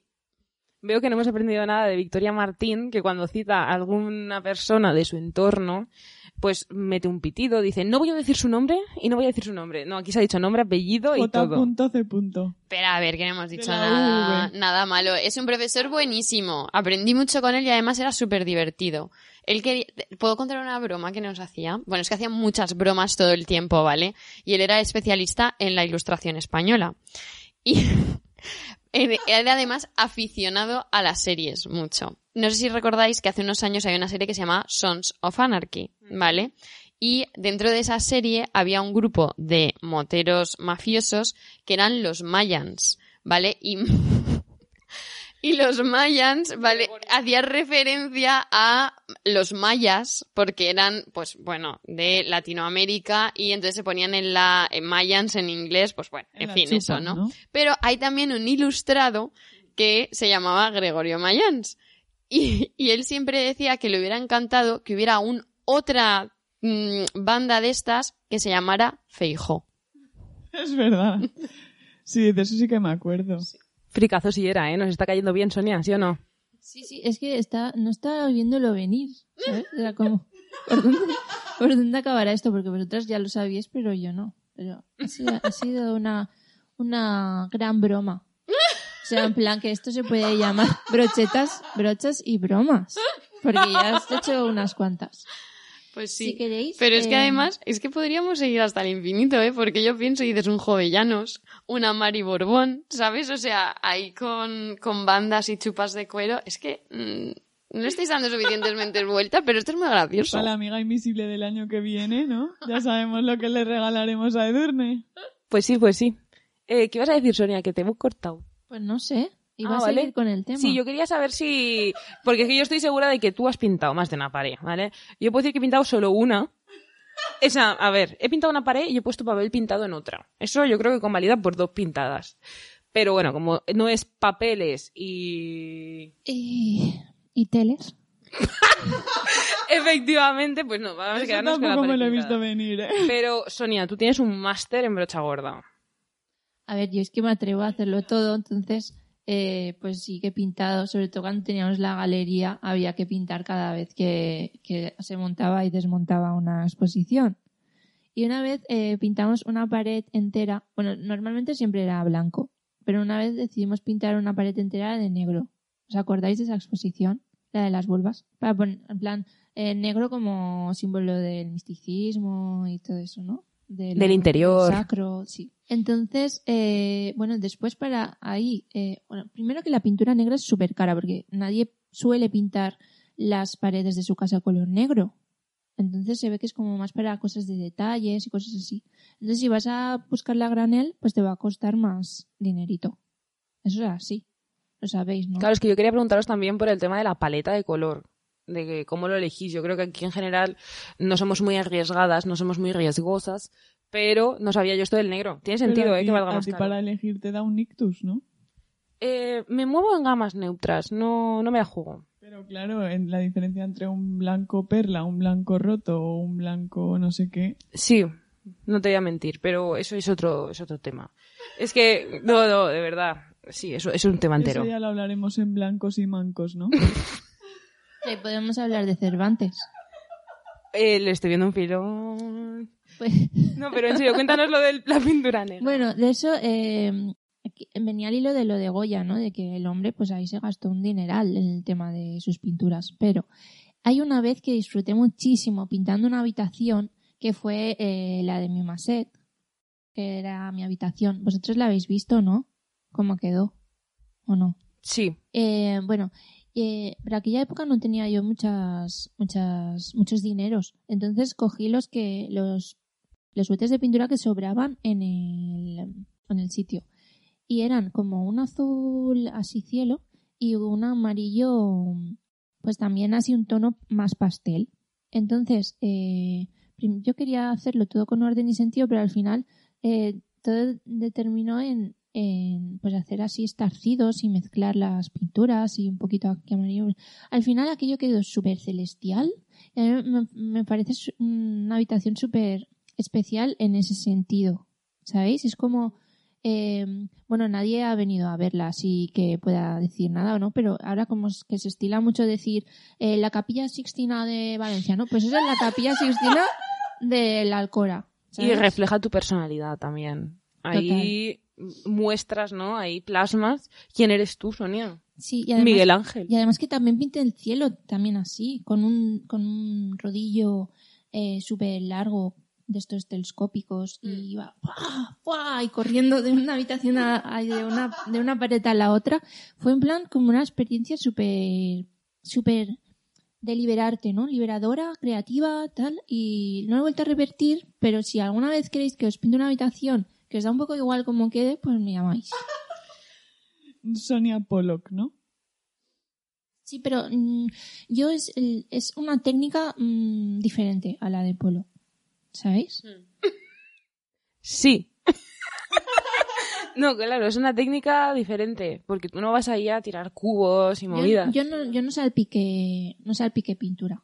Veo que no hemos aprendido nada de Victoria Martín, que cuando cita a alguna persona de su entorno, pues mete un pitido, dice, no voy a decir su nombre y no voy a decir su nombre. No, aquí se ha dicho nombre, apellido y todo. J.C. Pero a ver, que no hemos dicho nada, nada malo. Es un profesor buenísimo. Aprendí mucho con él y además era súper divertido. Él quería... ¿Puedo contar una broma que nos hacía? Bueno, es que hacía muchas bromas todo el tiempo, ¿vale? Y él era especialista en la ilustración española. Y era además aficionado a las series mucho. No sé si recordáis que hace unos años había una serie que se llama Sons of Anarchy, ¿vale? Y dentro de esa serie había un grupo de moteros mafiosos que eran los Mayans, ¿vale? Y, y los Mayans, ¿vale? Hacían referencia a los mayas porque eran, pues bueno, de Latinoamérica y entonces se ponían en la en Mayans en inglés, pues bueno, en, fin, chupa, eso, ¿no? Pero hay también un ilustrado que se llamaba Gregorio Mayans. Y, y él siempre decía que le hubiera encantado que hubiera un otra mm, banda de estas que se llamara Feijó. Es verdad. Sí, de eso sí que me acuerdo. Fricazo si era, ¿eh? Nos está cayendo bien, Sonia, ¿sí o no? Sí, sí, es que está, no estaba viéndolo venir, ¿sabes? Era como, ¿por dónde, por dónde acabará esto? Porque vosotras ya lo sabíais, pero yo no. Pero ha sido, ha sido una, una gran broma. O sea, en plan que esto se puede llamar brochetas, brochas y bromas. Porque ya has hecho unas cuantas. Pues Si queréis. Pero es que eh, además, es que podríamos seguir hasta el infinito, ¿eh? Porque yo pienso, y dices un Jovellanos, una Mari Borbón, ¿sabes? O sea, ahí con, con bandas y chupas de cuero. Es que mm, no estáis dando suficientemente vuelta, pero esto es muy gracioso. Para la amiga invisible del año que viene, ¿no? Ya sabemos lo que le regalaremos a Edurne. Pues sí, pues sí. Eh, ¿Qué ibas a decir, Sonia? Que te hemos cortado. Pues no sé. Iba Ah, a vale. seguir con el tema. Sí, yo quería saber si... Porque es que yo estoy segura de que tú has pintado más de una pared, ¿vale? Yo puedo decir que he pintado solo una. Esa, a ver, he pintado una pared y he puesto papel pintado en otra. Eso yo creo que convalida por dos pintadas. Pero bueno, como no es papeles y... Y, y teles. Efectivamente, pues no, vamos a quedarnos con la tampoco me pared lo he visto venir, ¿eh? Pero, Sonia, tú tienes un máster en brocha gorda. A ver, yo es que me atrevo a hacerlo todo, entonces, eh, pues sí que he pintado, sobre todo cuando teníamos la galería, había que pintar cada vez que, que se montaba y desmontaba una exposición. Y una vez eh, pintamos una pared entera, bueno, normalmente siempre era blanco, pero una vez decidimos pintar una pared entera de negro. ¿Os acordáis de esa exposición? La de las vulvas. Para poner, en plan, eh, negro como símbolo del misticismo y todo eso, ¿no? De lo Del interior. Sacro, sí. Entonces, eh, bueno, después para ahí, eh, bueno, primero que la pintura negra es súper cara porque nadie suele pintar las paredes de su casa color negro. Entonces se ve que es como más para cosas de detalles y cosas así. Entonces si vas a buscarla a granel, pues te va a costar más dinerito. Eso es así. Lo sabéis, ¿no? Claro, es que yo quería preguntaros también por el tema de la paleta de color, de que cómo lo elegís. Yo creo que aquí en general no somos muy arriesgadas, no somos muy riesgosas, pero no sabía yo esto del negro. Tiene sentido, ¿eh? Que valga a más ti caro. para elegir te da un ictus, ¿no? Eh, me muevo en gamas neutras, no, no me la juego. Pero claro, en la diferencia entre un blanco perla, un blanco roto o un blanco no sé qué. Sí, no te voy a mentir, pero eso es otro, es otro tema. Es que, no, no, de verdad, sí, eso es un tema entero. Eso ya lo hablaremos en blancos y mancos, ¿no? Sí, podemos hablar de Cervantes. Eh, le estoy viendo un filón. Pues, No, pero en serio, cuéntanos lo de la pintura negra. bueno, de eso eh, venía al hilo de lo de Goya, ¿no? De que el hombre, pues ahí se gastó un dineral en el tema de sus pinturas. Pero hay una vez que disfruté muchísimo pintando una habitación que fue eh, la de mi maset, que era mi habitación. ¿Vosotros la habéis visto, no? ¿Cómo quedó? ¿O no? Sí. Eh, bueno, eh, para aquella época no tenía yo muchas, muchas, muchos dineros. Entonces cogí los que, los, los botes de pintura que sobraban en el, en el sitio. Y eran como un azul así cielo y un amarillo, pues también así un tono más pastel. Entonces, eh, yo quería hacerlo todo con orden y sentido, pero al final eh, todo determinó en, en pues hacer así estarcidos y mezclar las pinturas y un poquito aquí amarillo. Al final aquello quedó súper celestial. y a mí me, me parece una habitación súper especial en ese sentido. ¿Sabéis? Es como eh, bueno, nadie ha venido a verla así que pueda decir nada o no, pero ahora como es que se estila mucho decir eh, la capilla Sixtina de Valencia, ¿no? Pues esa es la capilla Sixtina de la Alcora. Y refleja tu personalidad también. Ahí muestras, ¿no? Ahí plasmas quién eres tú, Sonia. Sí, y además, Miguel Ángel. y además que también pinta el cielo también así, con un, con un rodillo eh, súper largo de estos telescópicos y iba ¡fua! ¡fua! y corriendo de una habitación a, a- de una de una pared a la otra fue en plan como una experiencia súper súper de liberarte no liberadora creativa tal y no lo he vuelto a repetir pero si alguna vez queréis que os pinte una habitación que os da un poco igual como quede pues me llamáis Sonia Pollock, ¿no? Sí, pero mm, yo es, el- es una técnica mm, diferente a la de polo. ¿Sabéis? Sí. no, claro, es una técnica diferente, porque tú no vas ahí a tirar cubos y Yo, movidas. yo no, yo no salpiqué, no salpiqué pintura.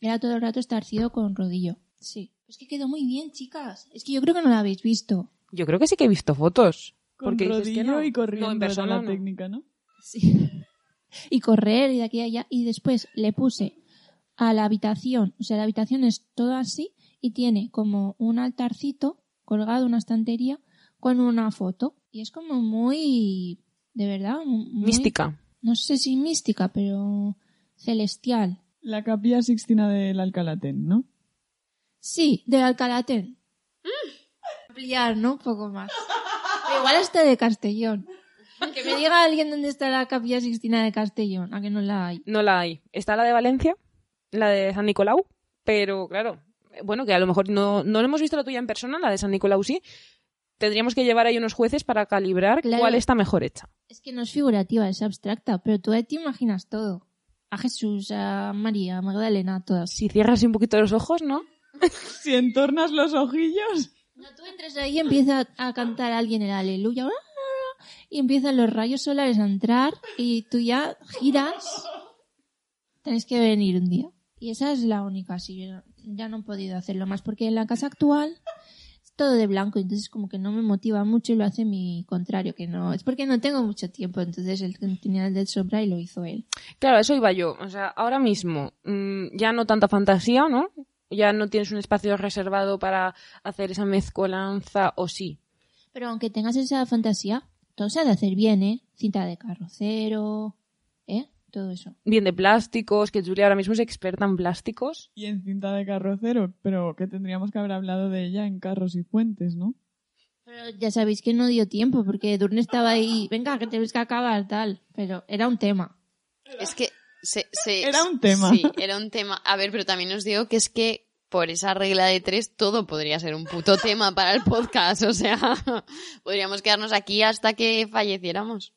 Era todo el rato estarcido con rodillo. Sí. Es que quedó muy bien, chicas. Es que yo creo que no la habéis visto. Yo creo que sí que he visto fotos. Con porque dices que rodillo no. y corriendo No, en persona la no. técnica, ¿no? Sí. Y correr y de aquí a allá. Y después le puse a la habitación. O sea, la habitación es todo así y tiene como un altarcito colgado, una estantería, con una foto. Y es como muy, de verdad, muy-. Mística. No sé si mística, pero celestial. La capilla Sixtina del Alcalatén, ¿no? Sí, de Alcalatén. Ampliar, ¿no? Un poco más. Pero igual hasta de Castellón. Que me diga alguien dónde está la capilla Sixtina de Castellón, a que no la hay. No la hay. Está la de Valencia, la de San Nicolau, pero claro, bueno, que a lo mejor no, no lo hemos visto la tuya en persona, la de San Nicolau sí. Tendríamos que llevar ahí unos jueces para calibrar Claro. cuál está mejor hecha. Es que no es figurativa, es abstracta, pero tú ahí te imaginas todo. A Jesús, a María, a Magdalena, a todas. Si cierras un poquito los ojos, ¿no? Si entornas los ojillos. Cuando tú entres ahí y empieza a cantar alguien el aleluya y empiezan los rayos solares a entrar y tú ya giras. Tenéis que venir un día. Y esa es la única, yo ya no he podido hacerlo más porque en la casa actual es todo de blanco, entonces como que no me motiva mucho y lo hace mi contrario, que no, es porque no tengo mucho tiempo, entonces él tenía el del sombra y lo hizo él. Claro, eso iba yo. O sea, ahora mismo mm, ya no tanta fantasía, ¿no? Ya no tienes un espacio reservado para hacer esa mezcolanza, o sí. Pero aunque tengas esa fantasía, todo se ha de hacer bien, ¿eh? Cinta de carrocero, ¿eh? Todo eso. Bien de plásticos, que Julia ahora mismo es experta en plásticos. Y en cinta de carrocero, pero que tendríamos que haber hablado de ella en carros y puentes, ¿no? Pero ya sabéis que no dio tiempo porque Durne estaba ahí, venga, que tienes que acabar, tal. Pero era un tema. Es que se, se- Era un tema. Sí, era un tema. A ver, pero también os digo que es que por esa regla de tres todo podría ser un puto tema para el podcast. O sea, podríamos quedarnos aquí hasta que falleciéramos.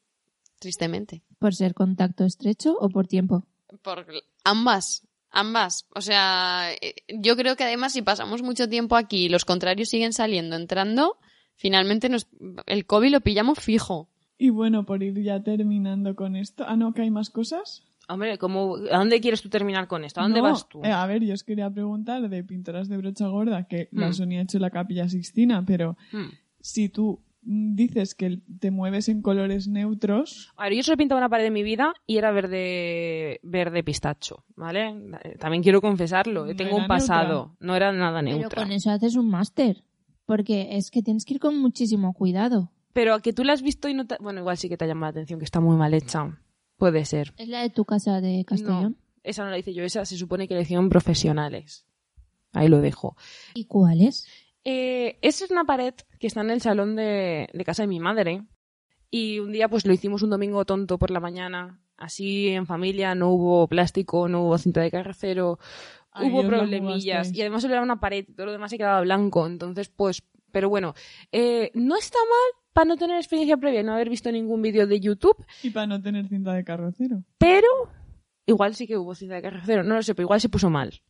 Tristemente. ¿Por ser contacto estrecho o por tiempo? Por ambas. Ambas. O sea, eh, yo creo que además si pasamos mucho tiempo aquí y los contrarios siguen saliendo, entrando, finalmente nos, el COVID lo pillamos fijo. Y bueno, por ir ya terminando con esto. Ah, no, que hay más cosas. Hombre, ¿cómo, ¿a dónde quieres tú terminar con esto? ¿A dónde No, vas tú? eh, a ver, yo os quería preguntar de pintoras de brocha gorda, que la Hmm. Sonia ha hecho la capilla Sixtina, pero Hmm. si tú mm, dices que te mueves en colores neutros, A ver, yo solo he pintado una pared de mi vida y era verde, verde pistacho, ¿vale? También quiero confesarlo, No tengo un pasado, no era nada Pero neutra. con eso haces un máster. Porque es que tienes que ir con muchísimo cuidado. Pero a que tú la has visto y no te... Bueno, igual sí que te ha llamado la atención, que está muy mal hecha. Puede ser. ¿Es la de tu casa de Castellón? No, esa no la hice yo, esa se supone que la hicieron profesionales. Ahí lo dejo. ¿Y cuáles? Eh, esa es una pared que está en el salón de, de casa de mi madre. Y un día pues lo hicimos un domingo tonto por la mañana. Así en familia no hubo plástico, no hubo cinta de carrocero, hubo problemillas. Y además solo era una pared, todo lo demás se quedaba blanco. Entonces pues, pero bueno, eh, no está mal para no tener experiencia previa y no haber visto ningún vídeo de YouTube, Y para no tener cinta de carrocero. pero igual sí que hubo cinta de carrocero, no lo sé, pero igual se puso mal.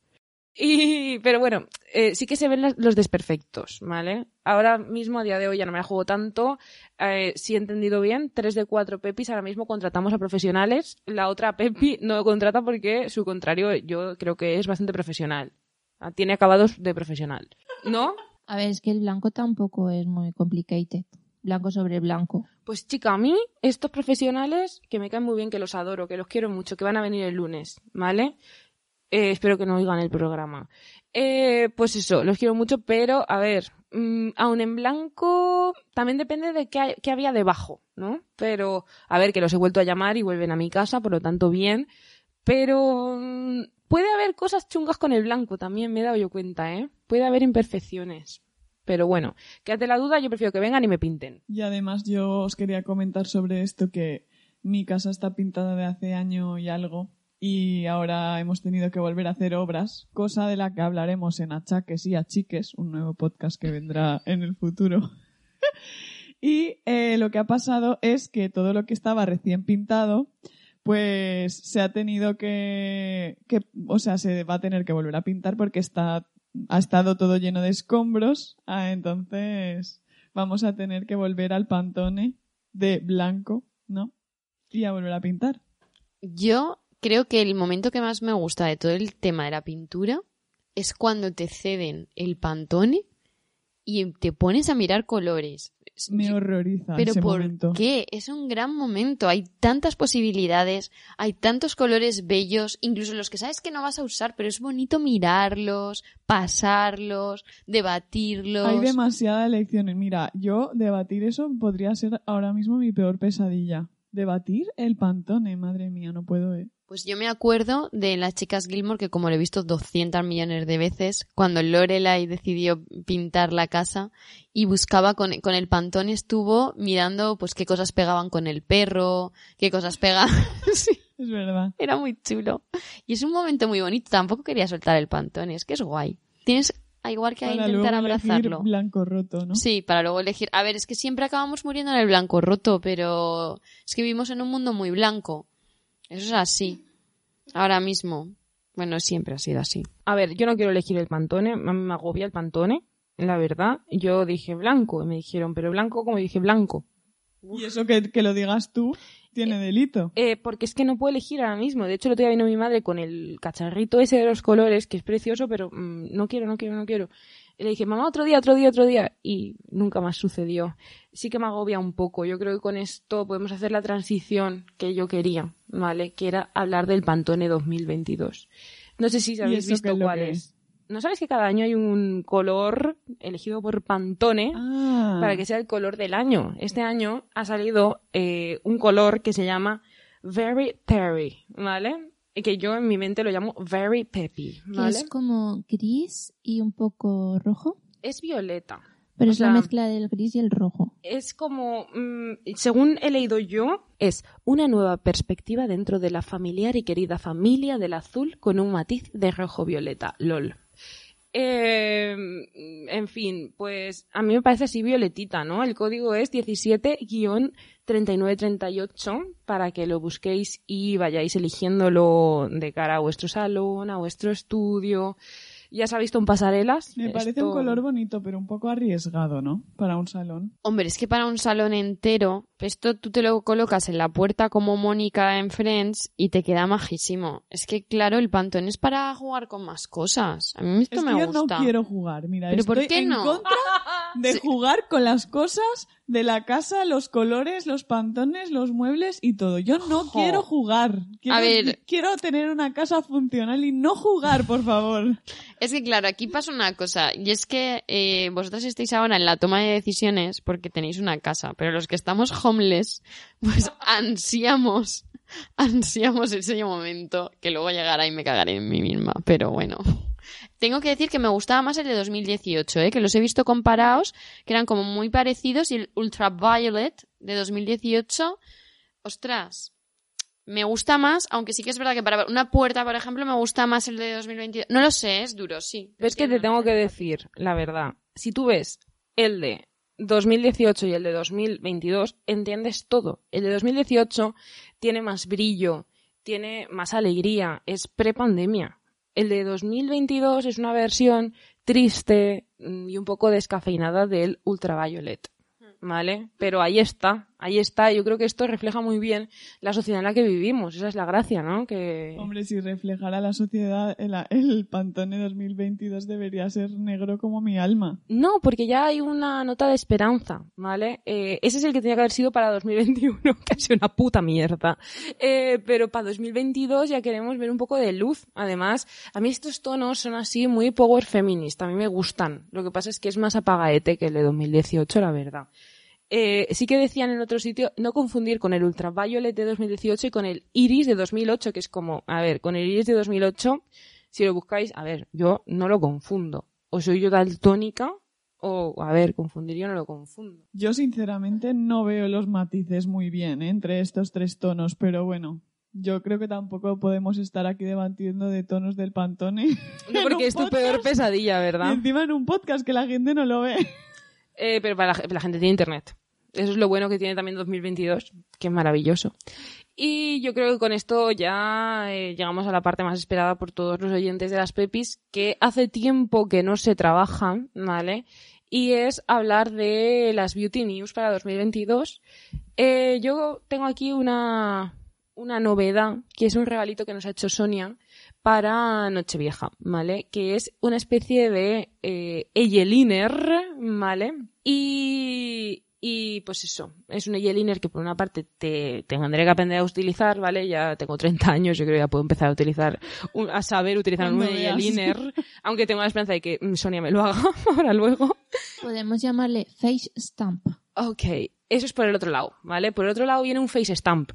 Y, pero bueno, eh, sí que se ven las- los desperfectos, ¿vale? Ahora mismo, a día de hoy, ya no me la juego tanto. Eh, si he entendido bien, tres de cuatro Pepis ahora mismo contratamos a profesionales. La otra Pepi no contrata porque su contrario yo creo que es bastante profesional. Ah, Tiene acabados de profesional. ¿No? A ver, es que el blanco tampoco es muy complicated. Blanco sobre blanco. Pues chica, a mí estos profesionales que me caen muy bien, que los adoro, que los quiero mucho, que van a venir el lunes, ¿vale? Eh, espero que no oigan el programa. Eh, pues eso, los quiero mucho, pero a ver, mm, aún en blanco también depende de qué, había debajo, ¿no? Pero, a ver, que los he vuelto a llamar y vuelven a mi casa, por lo tanto bien. Pero mm, puede haber cosas chungas con el blanco, también me he dado yo cuenta, ¿eh? Puede haber imperfecciones. Pero bueno, quédate la duda, yo prefiero que vengan y me pinten. Y además yo os quería comentar sobre esto que mi casa está pintada de hace año y algo y ahora hemos tenido que volver a hacer obras, cosa de la que hablaremos en Achaques y Achiques, un nuevo podcast que vendrá en el futuro. y eh, lo que ha pasado es que todo lo que estaba recién pintado pues se ha tenido que, que, o sea, se va a tener que volver a pintar porque está, ha estado todo lleno de escombros, ah, entonces vamos a tener que volver al pantone de blanco, ¿no? Y a volver a pintar. Yo creo que el momento que más me gusta de todo el tema de la pintura es cuando te ceden el pantone y te pones a mirar colores. Me horroriza Pero ese ¿por momento. qué? Es un gran momento. Hay tantas posibilidades, hay tantos colores bellos, incluso los que sabes que no vas a usar, pero es bonito mirarlos, pasarlos, debatirlos. Hay demasiada elección. Y Mira, yo debatir eso podría ser ahora mismo mi peor pesadilla. Debatir el pantone, madre mía, no puedo, eh. Pues yo me acuerdo de las chicas Gilmore que como lo he visto 200 millones de veces, cuando Lorelai decidió pintar la casa y buscaba con, con el pantón estuvo mirando pues qué cosas pegaban con el perro, qué cosas pegaban. sí, Es verdad. era muy chulo. Y es un momento muy bonito, tampoco quería soltar el pantón, es que es guay. Tienes a igual que a Para intentar luego abrazarlo. blanco roto, ¿no? Sí, para luego elegir. A ver, es que siempre acabamos muriendo en el blanco roto, pero es que vivimos en un mundo muy blanco. Eso es así. Ahora mismo. Bueno, siempre ha sido así. A ver, yo no quiero elegir el pantone, me agobia el pantone, la verdad. Yo dije blanco y me dijeron, pero blanco, como dije blanco. Y eso que, que lo digas tú tiene delito. Eh, porque es que no puedo elegir ahora mismo. De hecho, el otro día vino mi madre con el cacharrito ese de los colores, que es precioso, pero mm, no quiero, no quiero, no quiero. Le dije, mamá, otro día, otro día, otro día. Y nunca más sucedió. Sí que me agobia un poco. Yo creo que con esto podemos hacer la transición que yo quería, ¿vale? Que era hablar del Pantone 2022. No sé si ¿Y habéis visto cuál es. ¿No sabes que cada año hay un color elegido por Pantone? Ah, para que sea el color del año. Este año ha salido eh, un color que se llama Very Perry, ¿vale? Que yo en mi mente lo llamo Very Peppy, ¿vale? es como gris y un poco rojo. Es violeta. Pero O es sea, la mezcla del gris y el rojo. Es como, mm, según he leído yo, es una nueva perspectiva dentro de la familiar y querida familia del azul con un matiz de rojo violeta. LOL. Eh, en fin, pues a mí me parece así violetita, ¿no? El código es 17-3938 para que lo busquéis y vayáis eligiéndolo de cara a vuestro salón, a vuestro estudio. Ya se ha visto en pasarelas. me parece Esto- un color bonito, pero un poco arriesgado, ¿no? Para un salón. Hombre, es que para un salón entero, esto tú te lo colocas en la puerta como Mónica en Friends y te queda majísimo. Es que, claro, el pantón es para jugar con más cosas. A mí esto Es me que yo gusta. no quiero jugar, mira, ¿Pero por estoy qué en no? contra de jugar con las cosas de la casa, los colores, los pantones, los muebles y todo. Yo no Jo. quiero jugar. Quiero, A ver. quiero tener una casa funcional y no jugar, por favor. Es que, claro, aquí pasa una cosa, y es que eh, vosotros estáis ahora en la toma de decisiones porque tenéis una casa, pero los que estamos homeless, pues ansiamos, ansiamos ese momento, que luego llegará y me cagaré en mí misma, pero bueno. Tengo que decir que me gustaba más el de 2018, ¿eh? que los he visto comparados, que eran como muy parecidos, y el Ultraviolet de 2018, ostras, me gusta más, aunque sí que es verdad que para una puerta, por ejemplo, me gusta más el de 2022. No lo sé, es duro, sí. Ves que te tengo que decir la verdad. Si tú ves el de 2018 y el de 2022, entiendes todo. El de 2018 tiene más brillo, tiene más alegría, es prepandemia. El de 2022 es una versión triste mm, y un poco descafeinada del Ultraviolet. ¿Vale? Pero ahí está, ahí está. Yo creo que esto refleja muy bien la sociedad en la que vivimos. Esa es la gracia, ¿no? Que... Hombre, si reflejara la sociedad, el, el Pantone 2022 debería ser negro como mi alma. No, porque ya hay una nota de esperanza, ¿vale? Eh, ese es el que tenía que haber sido para 2021, que ha sido una puta mierda. Eh, pero para 2022 ya queremos ver un poco de luz. Además, a mí estos tonos son así muy power feminist. A mí me gustan. Lo que pasa es que es más apagaete que el de 2018, la verdad. Eh, sí que decían en otro sitio no confundir con el Ultraviolet de 2018 y con el Iris de 2008, que es como, a ver, con el Iris de 2008, si lo buscáis, a ver, yo no lo confundo. O soy yo daltónica, o, a ver, confundir yo no lo confundo. Yo sinceramente no veo los matices muy bien ¿eh? entre estos tres tonos, pero bueno. Yo creo que tampoco podemos estar aquí debatiendo de tonos del Pantone. No, porque es tu peor pesadilla, Y ¿verdad? encima en un podcast que la gente no lo ve. Eh, pero para la, la gente tiene internet. Eso es lo bueno que tiene también 2022, que es maravilloso. Y yo creo que con esto ya eh, llegamos a la parte más esperada por todos los oyentes de las Pepis, que hace tiempo que no se trabajan, ¿vale? Y es hablar de las Beauty News para 2022. Eh, yo tengo aquí una, una novedad, que es un regalito que nos ha hecho Sonia para Nochevieja, ¿vale? Que es una especie de eh, eyeliner, ¿vale? Y, y pues eso, es un eyeliner que por una parte te, te tendré que aprender a utilizar, ¿vale? Ya tengo 30 años, yo creo que ya puedo empezar a utilizar, un- a saber utilizar un eyeliner, aunque tengo la esperanza de que mm, Sonia me lo haga ahora luego. Podemos llamarle face stamp. Ok, eso es por el otro lado, ¿vale? Por el otro lado viene un face stamp,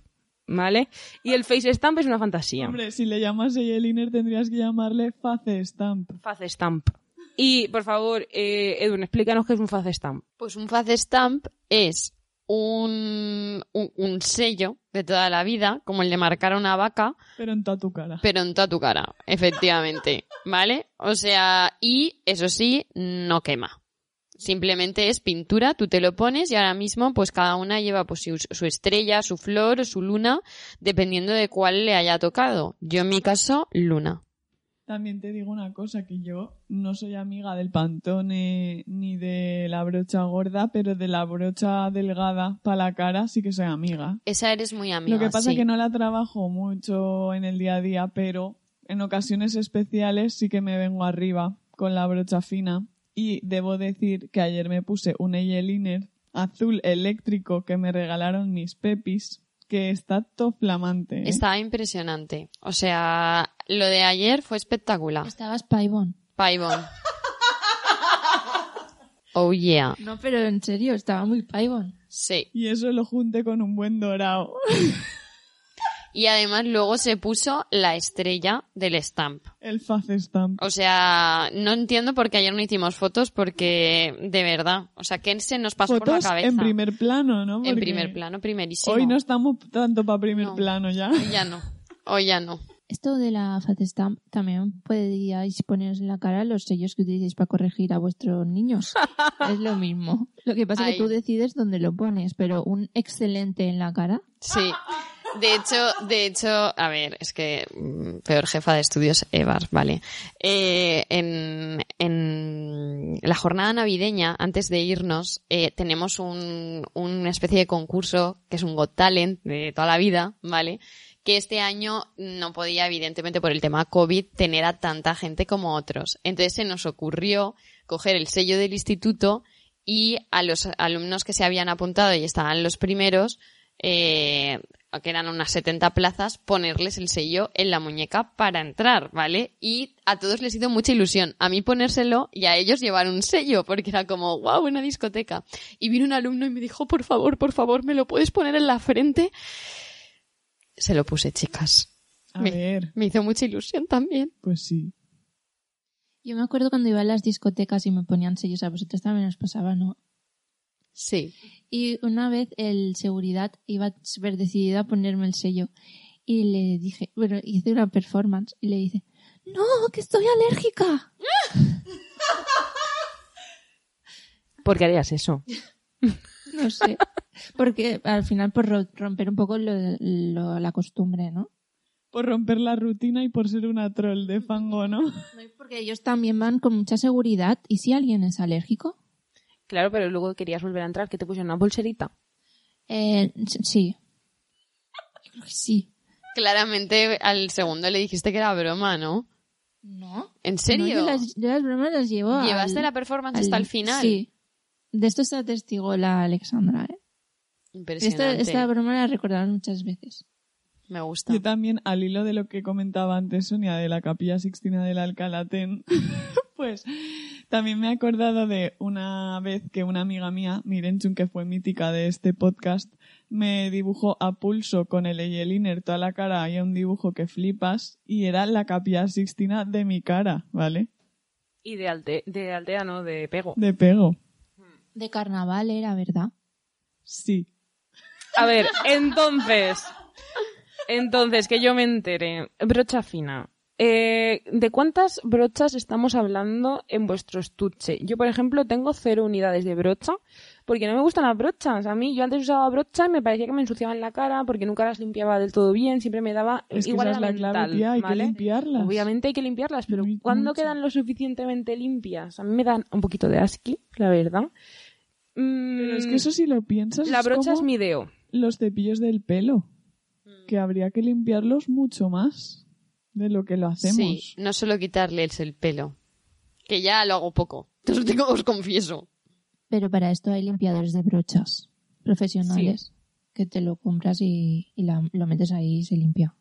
¿vale? Y el face stamp es una fantasía. Hombre, si le llamas eyeliner tendrías que llamarle face stamp. Face stamp. Y, por favor, eh, Edwin, explícanos qué es un face stamp. Pues un face stamp es un, un, un sello de toda la vida, como el de marcar a una vaca, Pero en toda tu cara. pero en toda tu cara, efectivamente, ¿vale? O sea, y eso sí, no quema. Simplemente es pintura, tú te lo pones y ahora mismo pues cada una lleva pues su, su estrella, su flor, su luna, dependiendo de cuál le haya tocado. Yo en mi caso, luna. También te digo una cosa, que yo no soy amiga del pantone ni de la brocha gorda, pero de la brocha delgada para la cara sí que soy amiga. Esa eres muy amiga. Lo que pasa sí. que no la trabajo mucho en el día a día, pero en ocasiones especiales sí que me vengo arriba con la brocha fina. Y debo decir que ayer me puse un eyeliner azul eléctrico que me regalaron mis pepis, que está todo flamante. ¿eh? Estaba impresionante. O sea, lo de ayer fue espectacular. Estabas paibón. Paibón. Oh yeah. No, pero en serio, estaba muy paibón. Sí. Y eso lo junté con un buen dorado. Y además luego se puso la estrella del stamp. El face stamp. O sea, no entiendo por qué ayer no hicimos fotos porque, de verdad, o sea, ¿qué se nos pasó por la Fotos cabeza? en primer plano, ¿no? En Porque primer plano, primerísimo. Hoy no estamos tanto para primer No. plano ya. Hoy ya no. Hoy ya no. Esto de la face stamp también podríais poneros en la cara los sellos que utilicéis para corregir a vuestros niños. es lo mismo. Lo que pasa es que tú decides dónde lo pones, pero un excelente en la cara. Sí. De hecho, de hecho, a ver, es que mm, peor jefa de estudios Evar, vale. Eh, en, en la jornada navideña, antes de irnos, eh, tenemos un, una especie de concurso que es un Got Talent de toda la vida, ¿vale? Que este año no podía, evidentemente, por el tema COVID, tener a tanta gente como otros. Entonces se nos ocurrió coger el sello del instituto y a los alumnos que se habían apuntado y estaban los primeros, eh, que eran unas 70 plazas, ponerles el sello en la muñeca para entrar, ¿vale? Y a todos les hizo mucha ilusión. A mí ponérselo y a ellos llevar un sello, porque era como, wow, una discoteca. Y vino un alumno y me dijo, por favor, por favor, ¿me lo puedes poner en la frente? Se lo puse, chicas. A Me- ver, Me hizo mucha ilusión también. pues sí. Yo me acuerdo cuando iba a las discotecas y me ponían sellos, a vosotros también os pasaba, ¿no? Sí. Y una vez el seguridad iba súper decidido a ponerme el sello. Y le dije, bueno, hice una performance y le dice, no, que estoy alérgica. ¿Por qué harías eso? No sé. Porque al final por ro- romper un poco lo- lo- la costumbre, ¿no? Por romper la rutina y por ser una troll de fango, ¿no? Porque ellos también van con mucha seguridad. ¿Y si alguien es alérgico? Claro, pero luego querías volver a entrar, que te pusieron una pulserita. Eh, sí. Yo creo que sí. Claramente al segundo le dijiste que era broma, ¿no? ¿No? ¿En No, serio? yo, las, yo las bromas las llevo ¿Llevaste al- la performance al- hasta el final? Sí. De esto se atestigó la Alexandra, ¿eh? Esta, Impresionante. esta broma la recordaron muchas veces. Me gusta. Yo también, al hilo de lo que comentaba antes Sonia de la Capilla Sixtina del Alcalatén, pues también me he acordado de una vez que una amiga mía, Mirenchun, que fue mítica de este podcast, me dibujó a pulso con el eyeliner toda la cara y un dibujo que flipas y era la Capilla Sixtina de mi cara, ¿vale? Y de, alte, de aldea, no, de pego. De pego. De carnaval era, ¿verdad? Sí. A ver, entonces. Entonces, que yo me entere. Brocha fina. Eh, ¿De cuántas brochas estamos hablando en vuestro estuche? Yo, por ejemplo, tengo cero unidades de brocha porque no me gustan las brochas. A mí, yo antes usaba brocha y me parecía que me ensuciaban la cara porque nunca las limpiaba del todo bien. Siempre me daba Es que igual esa es la clave, mental, tía, hay ¿vale? que limpiarlas. Obviamente hay que limpiarlas, pero Muy- ¿cuándo mucho. quedan lo suficientemente limpias? A mí me dan un poquito de asqui, la verdad. Mm, Pero es que eso si lo piensas la brocha es como mi deo. los cepillos del pelo, que habría que limpiarlos mucho más de lo que lo hacemos. Sí, no solo quitarles el pelo. Que ya lo hago poco. Te lo digo, os confieso. Pero para esto hay limpiadores de brochas profesionales que te lo compras y, y la- lo metes ahí y se limpia.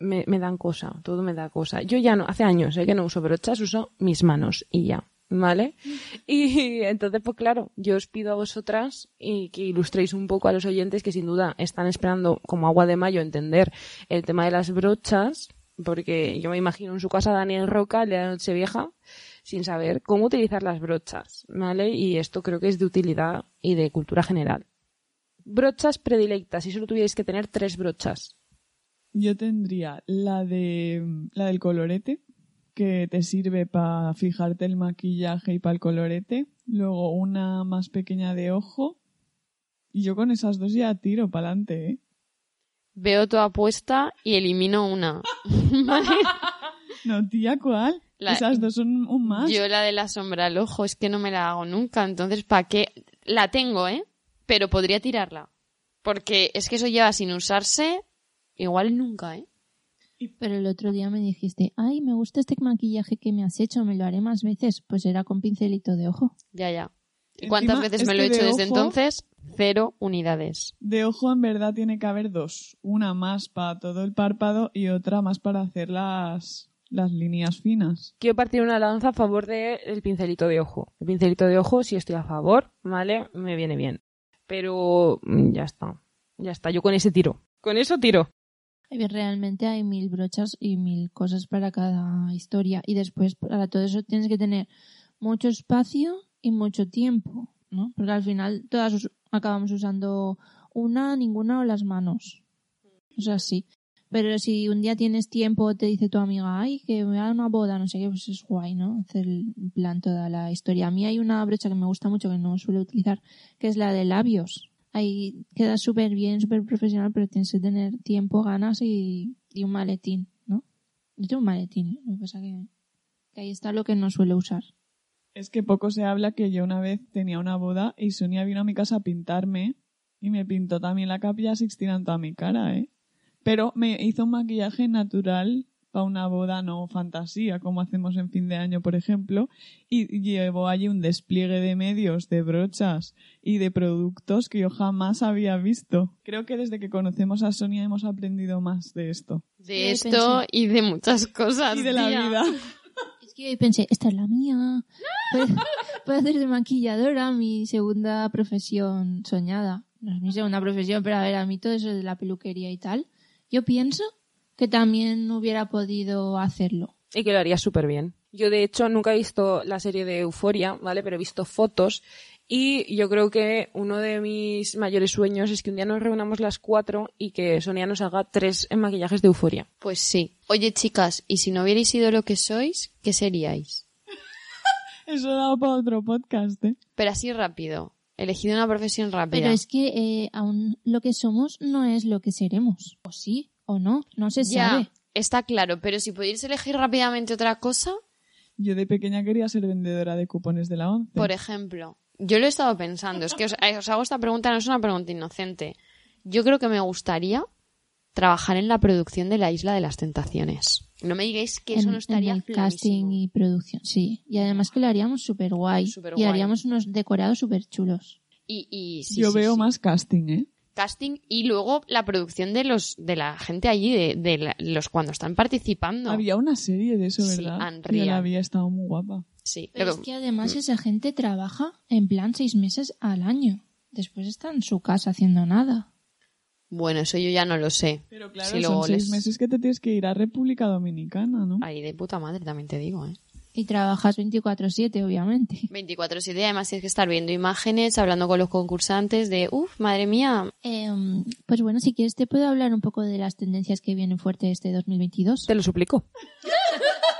me, me dan cosa, todo me da cosa. Yo ya no, hace años eh, que no uso brochas, uso mis manos y ya, ¿vale? Y entonces, pues claro, yo os pido a vosotras y que ilustréis un poco a los oyentes que sin duda están esperando como agua de mayo entender el tema de las brochas, porque yo me imagino en su casa Daniel Roca, el de la noche vieja, sin saber cómo utilizar las brochas, ¿vale? Y esto creo que es de utilidad y de cultura general. Brochas predilectas, si solo tuvierais que tener tres brochas. Yo tendría la de la del colorete, que te sirve para fijarte el maquillaje y para el colorete. Luego una más pequeña de ojo. Y yo con esas dos ya tiro para adelante, ¿eh? Veo tu apuesta y elimino una. ¿Vale? No, tía, ¿cuál? La- Esas dos son un más. Yo la de la sombra al ojo es que no me la hago nunca. Entonces, ¿para qué? La tengo, ¿eh? Pero podría tirarla. Porque es que eso lleva sin usarse igual nunca, ¿eh? Pero el otro día me dijiste, ay, me gusta este maquillaje que me has hecho, me lo haré más veces. Pues era con pincelito de ojo. Ya, ya. ¿Y Encima, cuántas veces me lo he hecho de desde ojo- entonces? Cero unidades. De ojo en verdad tiene que haber dos. Una más para todo el párpado y otra más para hacer las, las líneas finas. Quiero partir una lanza a favor del pincelito de ojo. El pincelito de ojo, si estoy a favor, ¿vale? Me viene bien. Pero mm, ya está. Ya está, yo con ese tiro. Con eso tiro. Realmente hay mil brochas y mil cosas para cada historia. Y después, para todo eso, tienes que tener mucho espacio y mucho tiempo, ¿no? Porque al final todas acabamos usando una, ninguna o las manos. O sea, sí. Pero si un día tienes tiempo, te dice tu amiga, ay, que me a una boda, no sé qué, pues es guay, ¿no? Hacer en plan toda la historia. A mí hay una brocha que me gusta mucho, que no suelo utilizar, que es la de labios. Ahí queda súper bien, súper profesional, pero tienes que tener tiempo, ganas y, y un maletín, ¿no? Yo tengo un maletín, ¿eh? lo que pasa que, que ahí está lo que no suelo usar. Es que poco se habla que yo una vez tenía una boda y Sonia vino a mi casa a pintarme y me pintó también la capilla Sixtina en toda mi cara, ¿eh? Pero me hizo un maquillaje natural para una boda no fantasía, como hacemos en fin de año, por ejemplo, y llevó allí un despliegue de medios, de brochas y de productos que yo jamás había visto. Creo que desde que conocemos a Sonia hemos aprendido más de esto. De esto y de muchas cosas. Y de la vida. Yo pensé, esta es la mía. Puedo, puedo hacer de maquilladora mi segunda profesión soñada. No es mi segunda profesión, pero a ver, a mí todo eso de la peluquería y tal, yo pienso que también hubiera podido hacerlo. Y que lo haría súper bien. Yo, de hecho, nunca he visto la serie de Euforia, ¿vale? Pero he visto fotos y yo creo que uno de mis mayores sueños es que un día nos reunamos las cuatro y que Sonia nos haga tres maquillajes de Euforia. Pues sí. Oye, chicas, ¿y si no hubierais sido lo que sois, qué seríais? Eso da para otro podcast, ¿eh? Pero así rápido. Elegido una profesión rápida. Pero es que eh, aún lo que somos no es lo que seremos. O sí, o no. No se ya, sabe. está claro. Pero si pudierais elegir rápidamente otra cosa, Yo de pequeña quería ser vendedora de cupones de la ONCE. por ejemplo, yo lo he estado pensando. Es que os, eh, os hago esta pregunta, no es una pregunta inocente. Yo creo que me gustaría trabajar en la producción de la Isla de las Tentaciones. No me digáis que eso no estaría en el casting y producción, sí. Y además que lo haríamos súper guay. Y haríamos unos decorados súper chulos. Y, y sí, Yo sí, veo sí. más casting, ¿eh? casting y luego la producción de los de la gente allí de, de la- los cuando están participando. Había una serie de eso, Sí, ¿verdad? Unreal. Yo la había estado muy guapa. Sí, Pero es que- además esa gente trabaja en plan seis meses al año. Después está en su casa haciendo nada. bueno, eso yo ya no lo sé. Pero claro, Si son luego seis les- meses que te tienes que ir a República Dominicana, ¿no? Ahí de puta madre también te digo, ¿eh? Y trabajas 24-7, obviamente. 24/7 además tienes que estar viendo imágenes, hablando con los concursantes de, uff, madre mía, Em, pues bueno, si quieres te puedo hablar un poco de las tendencias que vienen fuertes este 2022. Te lo suplico.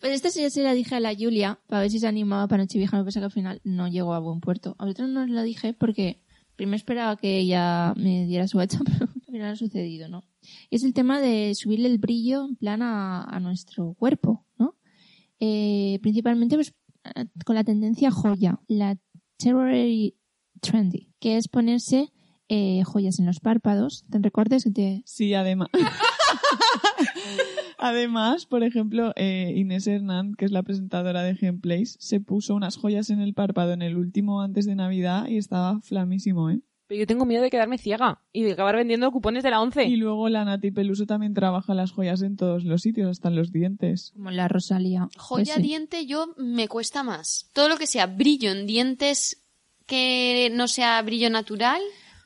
Pues esta sí se la dije a la Julia para ver si se animaba para Nochevieja. Lo que pasa que al final no llegó a buen puerto. A vosotros no os la dije porque primero esperaba que ella me diera su hacha, pero al final ha sucedido, ¿no? Y es el tema de subirle el brillo en plan a, a nuestro cuerpo, ¿no? Eh, principalmente pues, eh, con la tendencia joya, la temporary trendy, que es ponerse eh, joyas en los párpados. ¿Te recuerdas que te... Sí, además. además, por ejemplo, eh, Inés Hernán, que es la presentadora de Gameplays, se puso unas joyas en el párpado en el último antes de Navidad y estaba flamísimo, ¿eh? Pero yo tengo miedo de quedarme ciega y de acabar vendiendo cupones de la once. Y luego la Nati Peluso también trabaja las joyas en todos los sitios, hasta en los dientes. como la Rosalía. joya Pues diente yo me cuesta más. Todo lo que sea brillo en dientes que no sea brillo natural.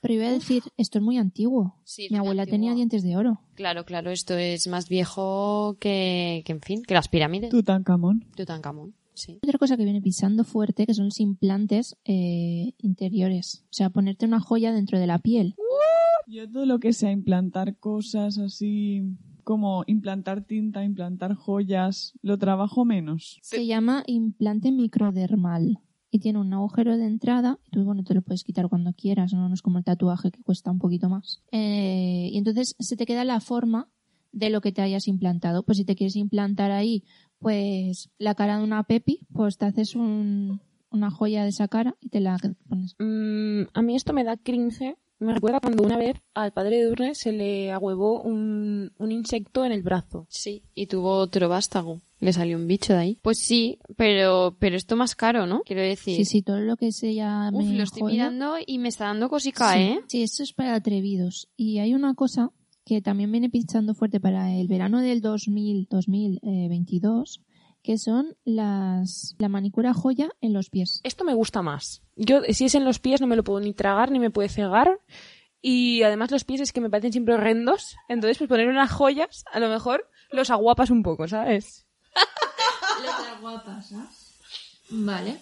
Pero iba a decir, esto es muy antiguo. Sí, Mi abuela antiguo. tenía dientes de oro. Claro, claro, esto es más viejo que, que en fin, que las pirámides. Tutankamón. Tutankamón, sí. Otra cosa que viene pisando fuerte, que son los implantes eh, interiores. O sea, ponerte una joya dentro de la piel. Yo todo lo que sea implantar cosas así como implantar tinta, implantar joyas, lo trabajo menos. Se llama implante microdermal. Y tiene un agujero de entrada. Y tú, bueno, te lo puedes quitar cuando quieras. No, no es como el tatuaje que cuesta un poquito más. Eh, y entonces se te queda la forma de lo que te hayas implantado. Pues si te quieres implantar ahí, pues la cara de una Pepi, pues te haces un- una joya de esa cara y te la pones. Mm, a mí esto me da cringe. Me recuerda cuando una vez al padre de Urne se le ahuevó un, un insecto en el brazo. Sí, y tuvo otro vástago. Le salió un bicho de ahí. Pues sí, pero, pero esto más caro, ¿no? Quiero decir. Sí, sí, todo lo que se llame Uf, lo estoy joya- mirando y me está dando cosica, sí. ¿eh? Sí, esto es para atrevidos. Y hay una cosa que también viene pinchando fuerte para el verano del 2000, 2022, que son las la manicura joya en los pies. Esto me gusta más. Yo, si es en los pies, no me lo puedo ni tragar ni me puede cegar. Y además los pies es que me parecen siempre horrendos. Entonces, pues poner unas joyas, a lo mejor los aguapas un poco, ¿sabes? Letras guapas, Vale.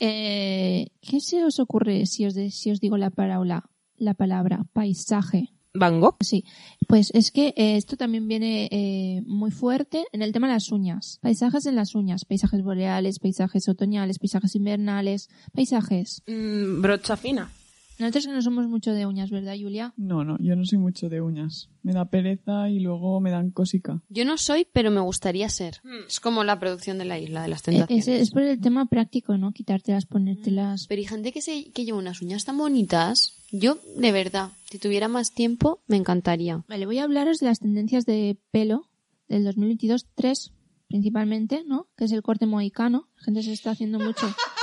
Eh, ¿Qué se os ocurre si os, de- si os digo la palabra, la palabra paisaje? Van Gogh. Sí, pues es que eh, esto también viene eh, muy fuerte en el tema de las uñas. Paisajes en las uñas, paisajes boreales, paisajes otoñales, paisajes invernales, paisajes. Mm, brocha fina. Nosotros que no somos mucho de uñas, ¿verdad, Julia? No, no, yo no soy mucho de uñas. Me da pereza y luego me dan cosica. Yo no soy, pero me gustaría ser. Es como la producción de la isla de las Eh, tentaciones. Es, es por el tema práctico, ¿no? Quitártelas, ponértelas. Pero hay gente que, se, que lleva unas uñas tan bonitas. Yo, de verdad, si tuviera más tiempo, me encantaría. Vale, voy a hablaros de las tendencias de pelo del 2022, tres principalmente, ¿no? Que es el corte mohicano. La gente se está haciendo mucho.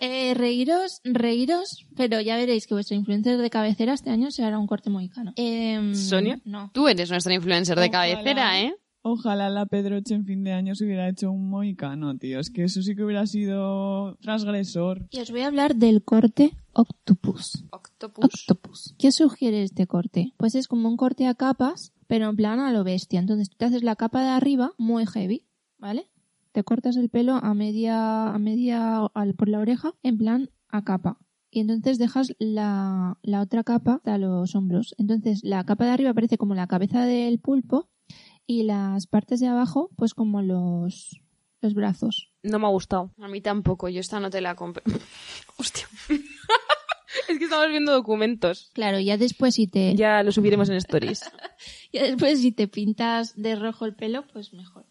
Eh, reíros, reíros, pero ya veréis que vuestro influencer de cabecera este año se hará un corte mohicano. Em, ¿Sonia? No. Tú eres nuestra influencer de Ojalá. cabecera, ¿eh? Ojalá la Pedroche en fin de año se hubiera hecho un mohicano, tío. Es que eso sí que hubiera sido transgresor. Y os voy a hablar del corte octopus. Octopus. Octopus. ¿Qué sugiere este corte? Pues es como un corte a capas, pero en plan a lo bestia. Entonces tú te haces la capa de arriba muy heavy, ¿vale? Te cortas el pelo a media, a media al- por la oreja, en plan a capa. Y entonces dejas la, la otra capa hasta los hombros. Entonces la capa de arriba parece como la cabeza del pulpo y las partes de abajo, pues como los, los brazos. No me ha gustado. A mí tampoco, yo esta no te la compré. Hostia. Es que estamos viendo documentos. Claro, ya después si te, Ya lo subiremos en stories. ya después si te pintas de rojo el pelo, pues mejor.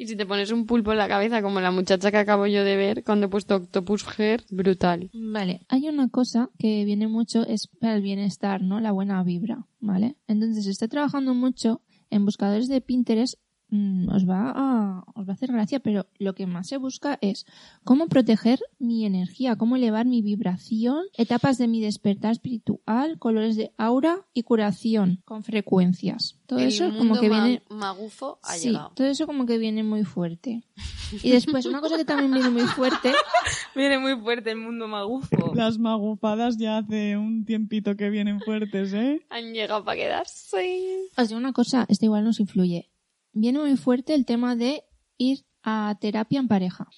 Y si te pones un pulpo en la cabeza, como la muchacha que acabo yo de ver cuando he puesto Octopus Hair, brutal. Vale, hay una cosa que viene mucho, es para el bienestar, ¿no? La buena vibra, ¿vale? Entonces, si está trabajando mucho en buscadores de Pinterest, mm, os, va a, os va a hacer gracia, pero lo que más se busca es cómo proteger mi energía, cómo elevar mi vibración, etapas de mi despertar espiritual, colores de aura y curación con frecuencias. Todo El eso mundo como que ma- viene magufo ha Sí, llegado. todo eso como que viene muy fuerte. Y después, una cosa que también viene muy fuerte Viene muy fuerte el mundo magufo. Las magufadas ya hace un tiempito que vienen fuertes, ¿eh? Han llegado para quedarse. Os digo una cosa, esto igual nos influye. Viene muy fuerte el tema de ir a terapia en pareja.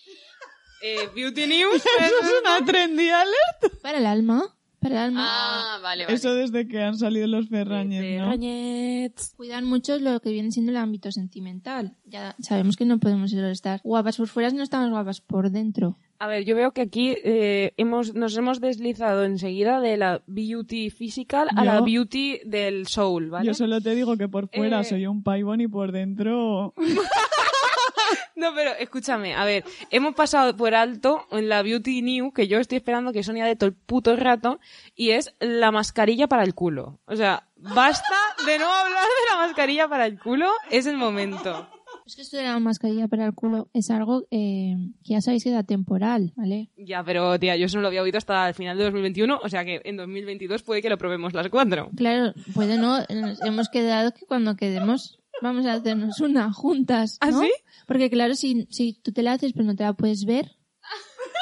Eh, Beauty News. Eso es una trendy alert. Para el alma, para el alma. Ah, vale, vale. Eso desde que han salido los Ferrañez, ¿no? Ferrañets. Cuidar mucho lo que viene siendo el ámbito sentimental. Ya sabemos que no podemos estar guapas por fuera si no estamos guapas por dentro. A ver, yo veo que aquí eh, hemos, nos hemos deslizado enseguida de la beauty physical a Yo- la beauty del soul, ¿vale? Yo solo te digo que por fuera Eh. soy un paibón y por dentro... No, pero escúchame, a ver, hemos pasado por alto en la Beauty New, que yo estoy esperando que Sonia de todo el puto rato, y es la mascarilla para el culo. O sea, basta de no hablar de la mascarilla para el culo, es el momento. Es que esto de la mascarilla para el culo es algo eh, que ya sabéis que da temporal, ¿vale? Ya, pero tía, yo eso no lo había oído hasta el final de 2021, o sea que en 2022 puede que lo probemos las cuatro. Claro, puede no, nos hemos quedado que cuando quedemos vamos a hacernos una juntas, ¿Ah, ¿no? sí? Porque claro, si, si tú te la haces pero no te la puedes ver,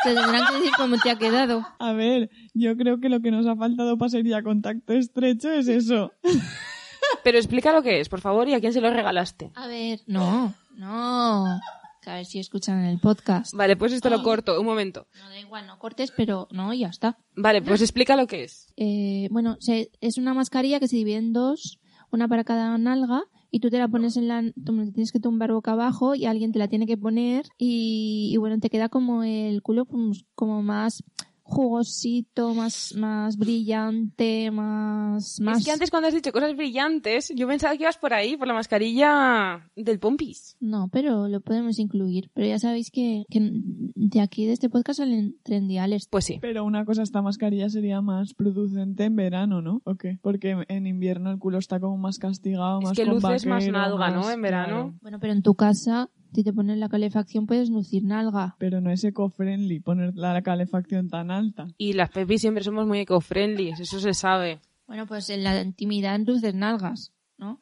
te tendrán que decir cómo te ha quedado. A ver, yo creo que lo que nos ha faltado para ser ya contacto estrecho es eso. Pero explica lo que es, por favor, y a quién se lo regalaste. A ver, no, no. Que a ver si escuchan el podcast. Vale, pues esto lo corto, un momento. No da igual, no cortes, pero no, ya está. Vale, pues explica lo que es. Eh, bueno, se- es una mascarilla que se divide en dos, una para cada nalga, y tú te la pones en la, tú tienes que tumbar boca abajo y alguien te la tiene que poner y, y bueno, te queda como el culo pues, como más jugosito, más, más brillante, más, más... Es que antes cuando has dicho cosas brillantes, yo pensaba que ibas por ahí, por la mascarilla del Pompis. No, pero lo podemos incluir. Pero ya sabéis que, que de aquí, de este podcast, salen trendiales. Pues sí. Pero una cosa, esta mascarilla sería más producente en verano, ¿no? ¿O qué? Porque en invierno el culo está como más castigado, Es más que con luces más nalga, ¿no? En verano. claro. Bueno, pero en tu casa, si te pones la calefacción, puedes lucir nalga. Pero no es eco-friendly poner la calefacción tan alta. Y las pepis siempre somos muy eco-friendly, eso se sabe. Bueno, pues en la intimidad luces nalgas, ¿no?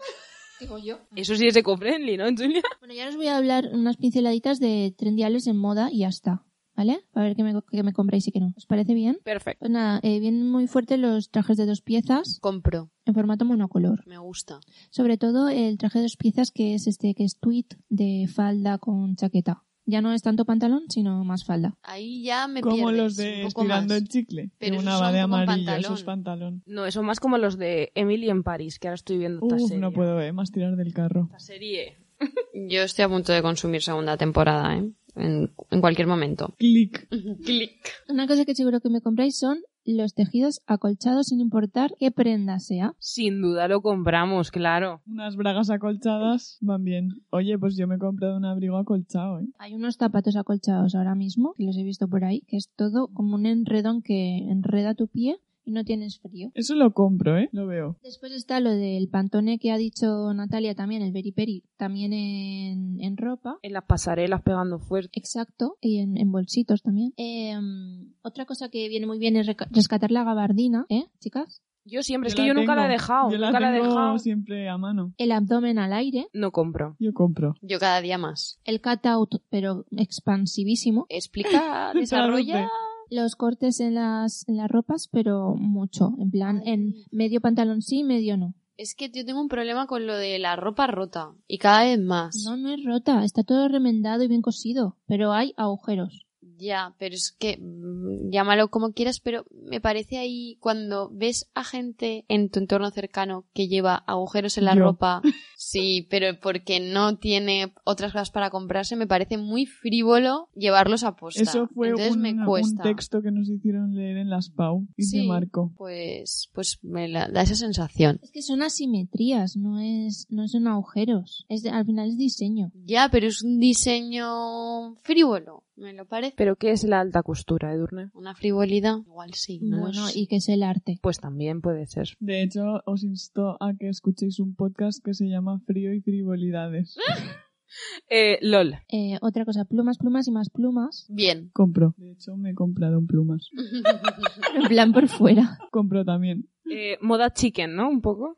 Digo yo. Eso sí es eco-friendly, ¿no, Julia? Bueno, ya os voy a hablar unas pinceladitas de trendiales en moda y ya está. ¿Vale? A ver qué me, qué me compráis y qué no. ¿Os parece bien? Perfecto. Pues nada, eh, vienen muy fuertes los trajes de dos piezas Compro. en formato monocolor. Me gusta. Sobre todo el traje de dos piezas que es este, que es tweed de falda con chaqueta. Ya no es tanto pantalón, sino más falda. Ahí ya me Como pierdes los de un poco estirando más. el chicle. Pero que una va de amarillo, pantalón. eso es pantalón. No, son más como los de Emily en París, que ahora estoy viendo esta Uf, serie. no puedo, eh, más tirar del carro. Esta serie. Yo estoy a punto de consumir segunda temporada, ¿eh? En, en cualquier momento. Clic. Clic. Una cosa que seguro que me compráis son los tejidos acolchados sin importar qué prenda sea. Sin duda lo compramos, claro. Unas bragas acolchadas van bien. Oye, pues yo me he comprado un abrigo acolchado, ¿eh? Hay unos zapatos acolchados ahora mismo, que los he visto por ahí, que es todo como un enredón que enreda tu pie y no tienes frío. Eso lo compro, ¿eh? Lo veo. Después está lo del pantone que ha dicho Natalia también, el beriperi, también en, en ropa. En las pasarelas pegando fuerte. Exacto, y en, en bolsitos también. Eh, otra cosa que viene muy bien es rescatar la gabardina, ¿eh, chicas? Yo siempre, es que la yo nunca la he tengo. dejado. Yo nunca la, he tengo dejado. siempre a mano. El abdomen al aire, No compro. Yo compro. Yo cada día más. el cutout, pero expansivísimo. Explica, desarrolla. Los cortes en las, en las ropas, pero mucho. En plan, en medio pantalón sí, medio no. Es que yo tengo un problema con lo de la ropa rota. Y cada vez más. No, no es rota, está todo remendado y bien cosido, pero hay agujeros. Ya, pero es que mm, llámalo como quieras, pero me parece ahí cuando ves a gente en tu entorno cercano que lleva agujeros en la Yo. ropa, sí, pero porque no tiene otras cosas para comprarse, me parece muy frívolo llevarlos a posta. Eso fue Entonces un, me un cuesta. texto que nos hicieron leer en las PAU y Sí. se marcó. Pues, pues me la- da esa sensación. Es que son asimetrías, no es, no son agujeros. Es de- al final es diseño. Ya, pero es un diseño frívolo, me lo parece. ¿Pero qué es la alta costura, Edurne? Una frivolidad, igual sí. No bueno, y que es el arte. Pues también puede ser. De hecho, os insto a que escuchéis un podcast que se llama Frío y Frivolidades. Eh, LOL. Eh, otra cosa, plumas, plumas y más plumas. Bien. Compro. De hecho, me he comprado un plumas. En plan por fuera. Compro también. Eh, moda chicken, ¿no? Un poco.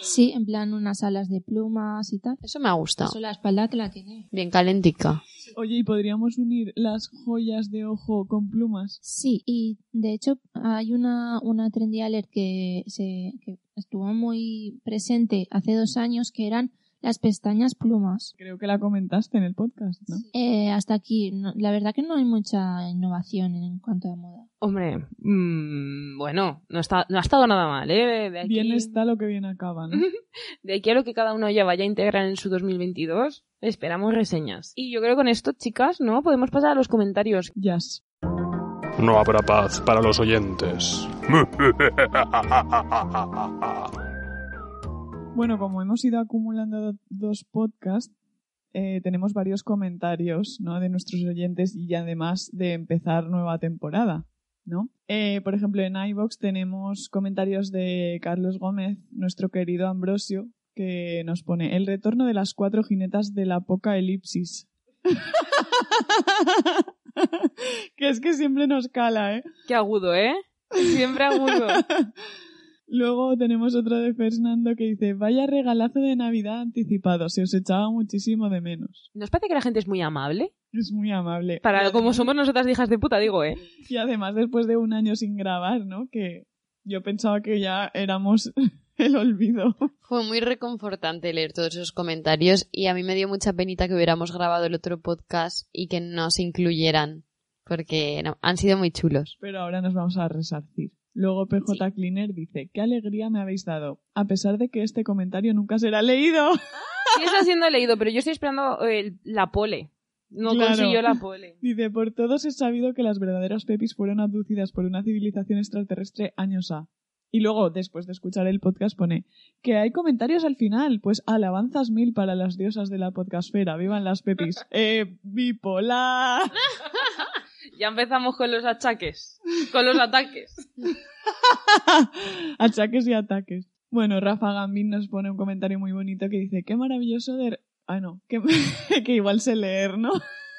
Sí, en plan unas alas de plumas y tal. Eso me ha gustado. Eso la espalda que la tiene. Bien calentica. Oye, ¿y podríamos unir las joyas de ojo con plumas? Sí, y de hecho hay una, una trendy alert que, se, que estuvo muy presente hace dos años que eran las pestañas plumas. Creo que la comentaste en el podcast, ¿no? Eh, hasta aquí, no- la verdad que no hay mucha innovación en cuanto a moda. Hombre, mm, bueno, no, está, no ha estado nada mal, ¿eh? De aquí, Bien está lo que bien acaba, ¿no? de aquí a lo que cada uno ya vaya a integrar en su 2022, esperamos reseñas. Y yo creo que con esto, chicas, ¿no? Podemos pasar a los comentarios. Jazz. No habrá paz para los oyentes. Bueno, como hemos ido acumulando do- dos podcasts, eh, tenemos varios comentarios ¿no? de nuestros oyentes y además de empezar nueva temporada. ¿no? Eh, por ejemplo, en iVox tenemos comentarios de Carlos Gómez, nuestro querido Ambrosio, que nos pone el retorno de las cuatro jinetas de la poca elipsis. que es que siempre nos cala, ¿eh? Qué agudo, ¿eh? Siempre agudo. Luego tenemos otro de Fernando que dice, vaya regalazo de Navidad anticipado, se os echaba muchísimo de menos. ¿Nos parece que la gente es muy amable? Es muy amable. Para y, como somos nosotras hijas de puta, digo, ¿eh? y además después de un año sin grabar, ¿no? Que yo pensaba que ya éramos el olvido. Fue muy reconfortante leer todos esos comentarios y a mí me dio mucha penita que hubiéramos grabado el otro podcast y que no se incluyeran porque no, han sido muy chulos. Pero ahora nos vamos a resarcir. Luego PJ Cleaner dice, qué alegría me habéis dado, a pesar de que este comentario nunca será leído. Sí está siendo leído, pero yo estoy esperando el- la pole. No Claro. consiguió la pole. Dice, por todos es sabido que las verdaderas pepis fueron abducidas por una civilización extraterrestre años A. Y luego, después de escuchar el podcast, pone que hay comentarios al final. Pues alabanzas mil para las diosas de la podcastfera. ¡Vivan las pepis! ¡Eh, bipolar! Ya empezamos con los achaques. Con los ataques. Achaques y ataques. Bueno, Rafa Gambín nos pone un comentario muy bonito que dice, qué maravilloso de... Ah, no, que, que igual sé leer, ¿no?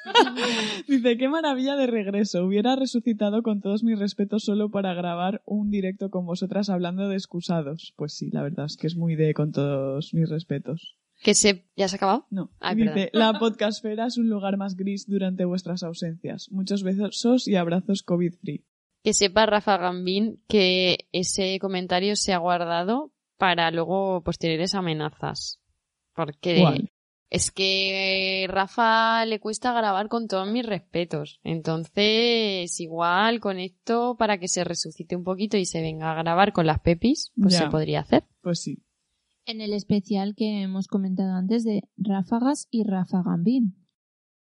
dice, qué maravilla de regreso. Hubiera resucitado con todos mis respetos solo para grabar un directo con vosotras hablando de excusados. Pues sí, la verdad es que es muy de con todos mis respetos. Que se... ¿Ya se ha acabado? No, Ay, dice, la podcastfera es un lugar más gris durante vuestras ausencias. Muchos besos y abrazos COVID-free. Que sepa Rafa Gambín que ese comentario se ha guardado para luego posteriores amenazas. Porque ¿Cuál? es que Rafa le cuesta grabar con todos mis respetos. Entonces, igual con esto, para que se resucite un poquito y se venga a grabar con las pepis, pues Ya. se podría hacer. Pues sí. En el especial que hemos comentado antes de Ráfagas y Rafa Gambín.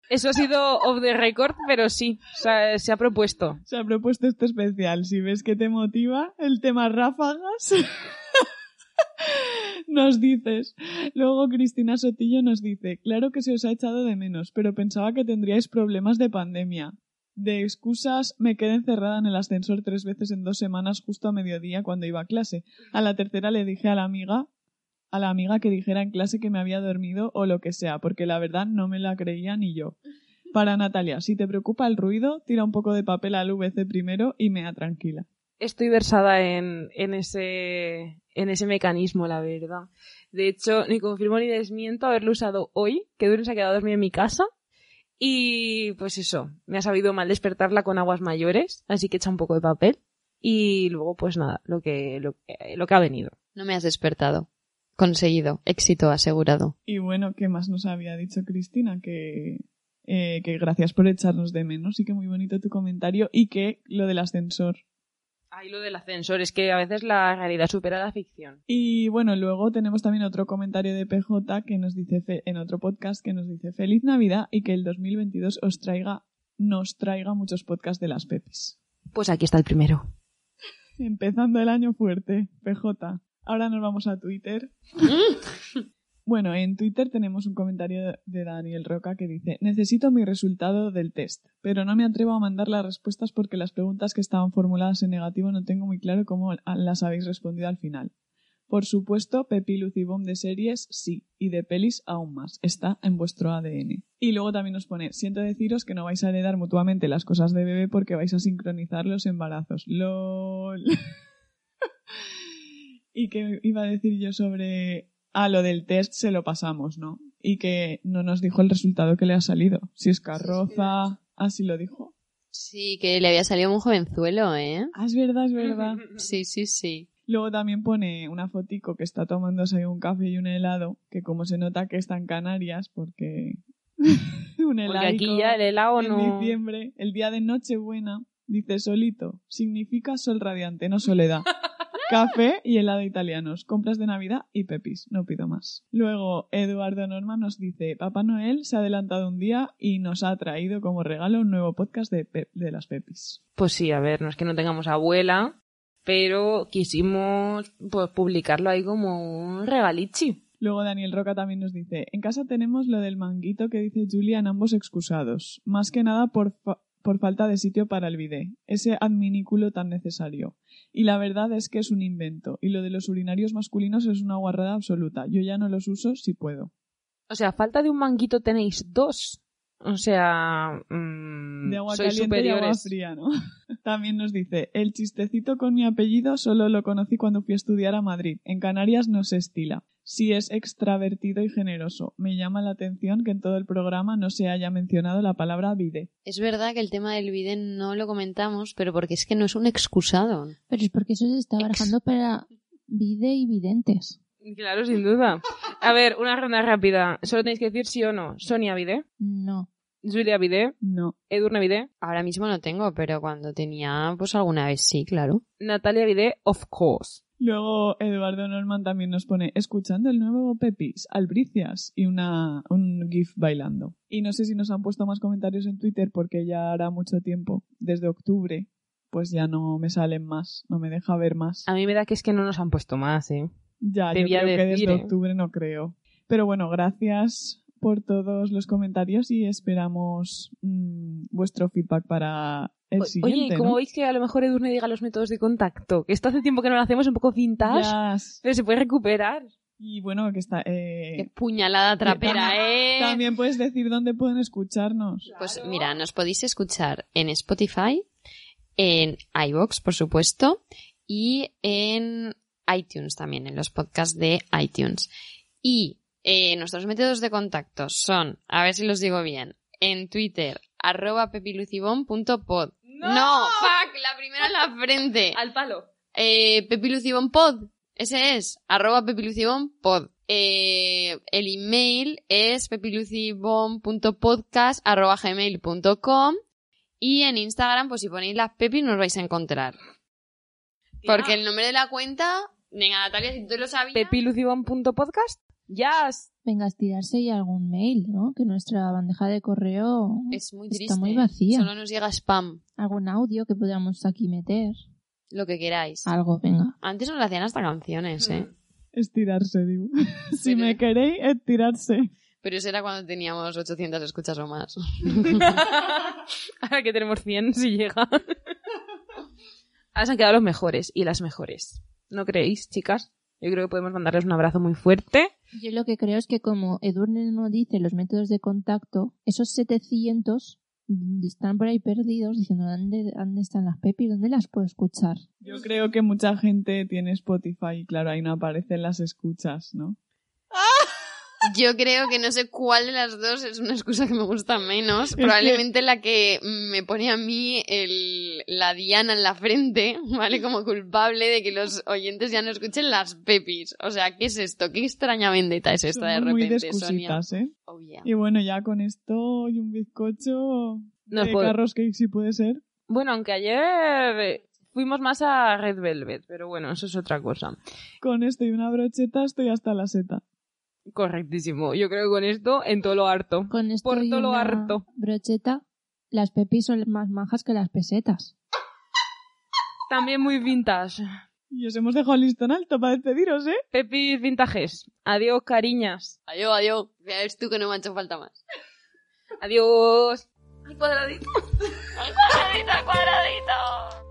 Eso ha sido off the record, pero sí, o sea, se ha propuesto. Se ha propuesto este especial. Si ves que te motiva el tema ráfagas, nos dices. Luego Cristina Sotillo nos dice, claro que se os ha echado de menos, pero pensaba que tendríais problemas de pandemia. De excusas, me quedé encerrada en el ascensor tres veces en dos semanas justo a mediodía cuando iba a clase. A la tercera le dije a la amiga, a la amiga que dijera en clase que me había dormido o lo que sea, porque la verdad no me la creía ni yo. Para Natalia, si te preocupa el ruido, tira un poco de papel al VC primero y mea tranquila. Estoy versada en, en ese en ese mecanismo, la verdad. De hecho, ni confirmo ni desmiento haberlo usado hoy, que Duren se ha quedado dormida en mi casa. Y pues eso, me ha sabido mal despertarla con aguas mayores, así que echa un poco de papel. Y luego, pues nada, lo que, lo, que- lo que ha venido. No me has despertado. Conseguido. Éxito asegurado. Y bueno, ¿qué más nos había dicho Cristina? Que, eh, que gracias por echarnos de menos y que muy bonito tu comentario y que lo del ascensor. Ahí lo del ascensor, es que a veces la realidad supera la ficción. Y bueno, luego tenemos también otro comentario de PJ que nos dice fe- en otro podcast que nos dice feliz Navidad y que el 2022 os traiga nos traiga muchos podcasts de las Pepis. Pues aquí está el primero. Empezando el año fuerte, PJ. Ahora nos vamos a Twitter. Bueno, en Twitter tenemos un comentario de Daniel Roca que dice Necesito mi resultado del test, pero no me atrevo a mandar las respuestas porque las preguntas que estaban formuladas en negativo no tengo muy claro cómo las habéis respondido al final. Por supuesto, Pepi Lucibom de series sí, y de pelis aún más. Está en vuestro ADN. Y luego también nos pone, siento deciros que no vais a heredar mutuamente las cosas de bebé porque vais a sincronizar los embarazos. LOL. y que iba a decir yo sobre... Ah, lo del test se lo pasamos, ¿no? Y que no nos dijo el resultado que le ha salido. Si es carroza... Así lo dijo. Sí, que le había salido un jovenzuelo, ¿eh? Ah, es verdad, es verdad. Sí, sí, sí. Luego también pone una fotico que está tomándose un café y un helado, que como se nota que está en Canarias, porque un Porque helado aquí ya el helado en no... diciembre, el día de Nochebuena, dice solito, significa sol radiante, no soledad. Café y helado italianos, compras de Navidad y pepis, no pido más. Luego, Eduardo Norma nos dice, Papá Noel se ha adelantado un día y nos ha traído como regalo un nuevo podcast de, pe- de las pepis. Pues sí, a ver, no es que no tengamos abuela, pero quisimos pues, publicarlo ahí como un regalichi. Luego Daniel Roca también nos dice, en casa tenemos lo del manguito que dice Julia en ambos excusados, más que nada por, fa- por falta de sitio para el bidé, ese adminículo tan necesario. Y la verdad es que es un invento, y lo de los urinarios masculinos es una guarrada absoluta. Yo ya no los uso si puedo. O sea, falta de un manguito tenéis dos. O sea, mm, De agua caliente y agua fría, ¿no? También nos dice, el chistecito con mi apellido solo lo conocí cuando fui a estudiar a Madrid. En Canarias no se estila. Sí es extravertido y generoso. Me llama la atención que en todo el programa no se haya mencionado la palabra vide. Es verdad que el tema del bidet no lo comentamos, pero porque es que no es un excusado. Pero es porque eso se está barajando para vide y videntes. Claro, sin duda. A ver, una ronda rápida. Solo tenéis que decir sí o no. Sonia Vide, No. Julia Vide, No. Edurne Vide, Ahora mismo no tengo, pero cuando tenía, pues alguna vez sí, claro. Natalia Vide, of course. Luego Eduardo Norman también nos pone escuchando el nuevo Pepis, Albricias y una, un GIF bailando. Y no sé si nos han puesto más comentarios en Twitter porque ya hará mucho tiempo, desde octubre, pues ya no me salen más, no me deja ver más. A mí me da que es que no nos han puesto más, ¿eh? Ya, yo creo que desde ¿eh? octubre no creo. Pero bueno, gracias por todos los comentarios y esperamos mm, vuestro feedback para el O- siguiente. Oye, ¿y cómo ¿no? veis que a lo mejor Edurne diga los métodos de contacto? Que esto hace tiempo que no lo hacemos, un poco vintage, Ya. pero se puede recuperar. Y bueno, que está... eh, Qué puñalada trapera, ¿eh? También puedes decir dónde pueden escucharnos. Pues mira, nos podéis escuchar en Spotify, en iVoox, por supuesto, y en iTunes también, en los podcasts de iTunes. Y eh, nuestros métodos de contacto son, a ver si los digo bien, en Twitter, arroba pepilucibon.pod. No. fuck, la primera en la frente. Al palo. Eh, pepilucibonpod, ese es, arroba pepilucibonpod. Eh, el email es pepilucibon.podcast arroba gmail.com y en Instagram, pues si ponéis las pepis nos vais a encontrar. Porque el nombre de la cuenta, venga Natalia, si tú lo sabías... pepilucibon.podcast. Yes. Venga, a estirarse y algún mail, ¿no? Que nuestra bandeja de correo Es muy está muy vacía. Solo nos llega spam, Algún audio que podamos aquí meter. lo que queráis. Algo, venga. Antes nos hacían hasta canciones, ¿eh? Estirarse, digo. si Pero- me queréis, estirarse. Pero eso era cuando teníamos 800 escuchas o más. Ahora que tenemos 100, si llega. Ahora se han quedado los mejores y las mejores. ¿No creéis, chicas? Yo creo que podemos mandarles un abrazo muy fuerte. Yo lo que creo es que como Edurne no dice los métodos de contacto, esos 700 mm, están por ahí perdidos diciendo ¿dónde, dónde están las pepis? ¿Dónde las puedo escuchar? Yo creo que mucha gente tiene Spotify y claro, ahí no aparecen las escuchas, ¿no? Yo creo que no sé cuál de las dos es una excusa que me gusta menos. Probablemente la que me pone a mí el, la diana en la frente, ¿vale? Como culpable de que los oyentes ya no escuchen las pepis. O sea, ¿qué es esto? ¿Qué extraña vendetta es esta de Somos muy repente, de Sonia? excusitas, ¿eh? Oh, yeah. Y bueno, ya con esto y un bizcocho Nos de carros cake si puede ser. Bueno, aunque ayer eh, fuimos más a Red Velvet, pero bueno, eso es otra cosa. Con esto y una brocheta estoy hasta la seta. Correctísimo. Yo creo que con esto en todo lo harto. Con esto Por y todo lo una harto. brocheta, las pepis son más majas que las pesetas. También muy vintage. Y os hemos dejado el listón alto para despediros, ¿eh? Pepis vintajes. Adiós, cariñas. Adiós, adiós. Ya ves tú que no me ha hecho falta más. Adiós. Al cuadradito. Al cuadradito, al cuadradito.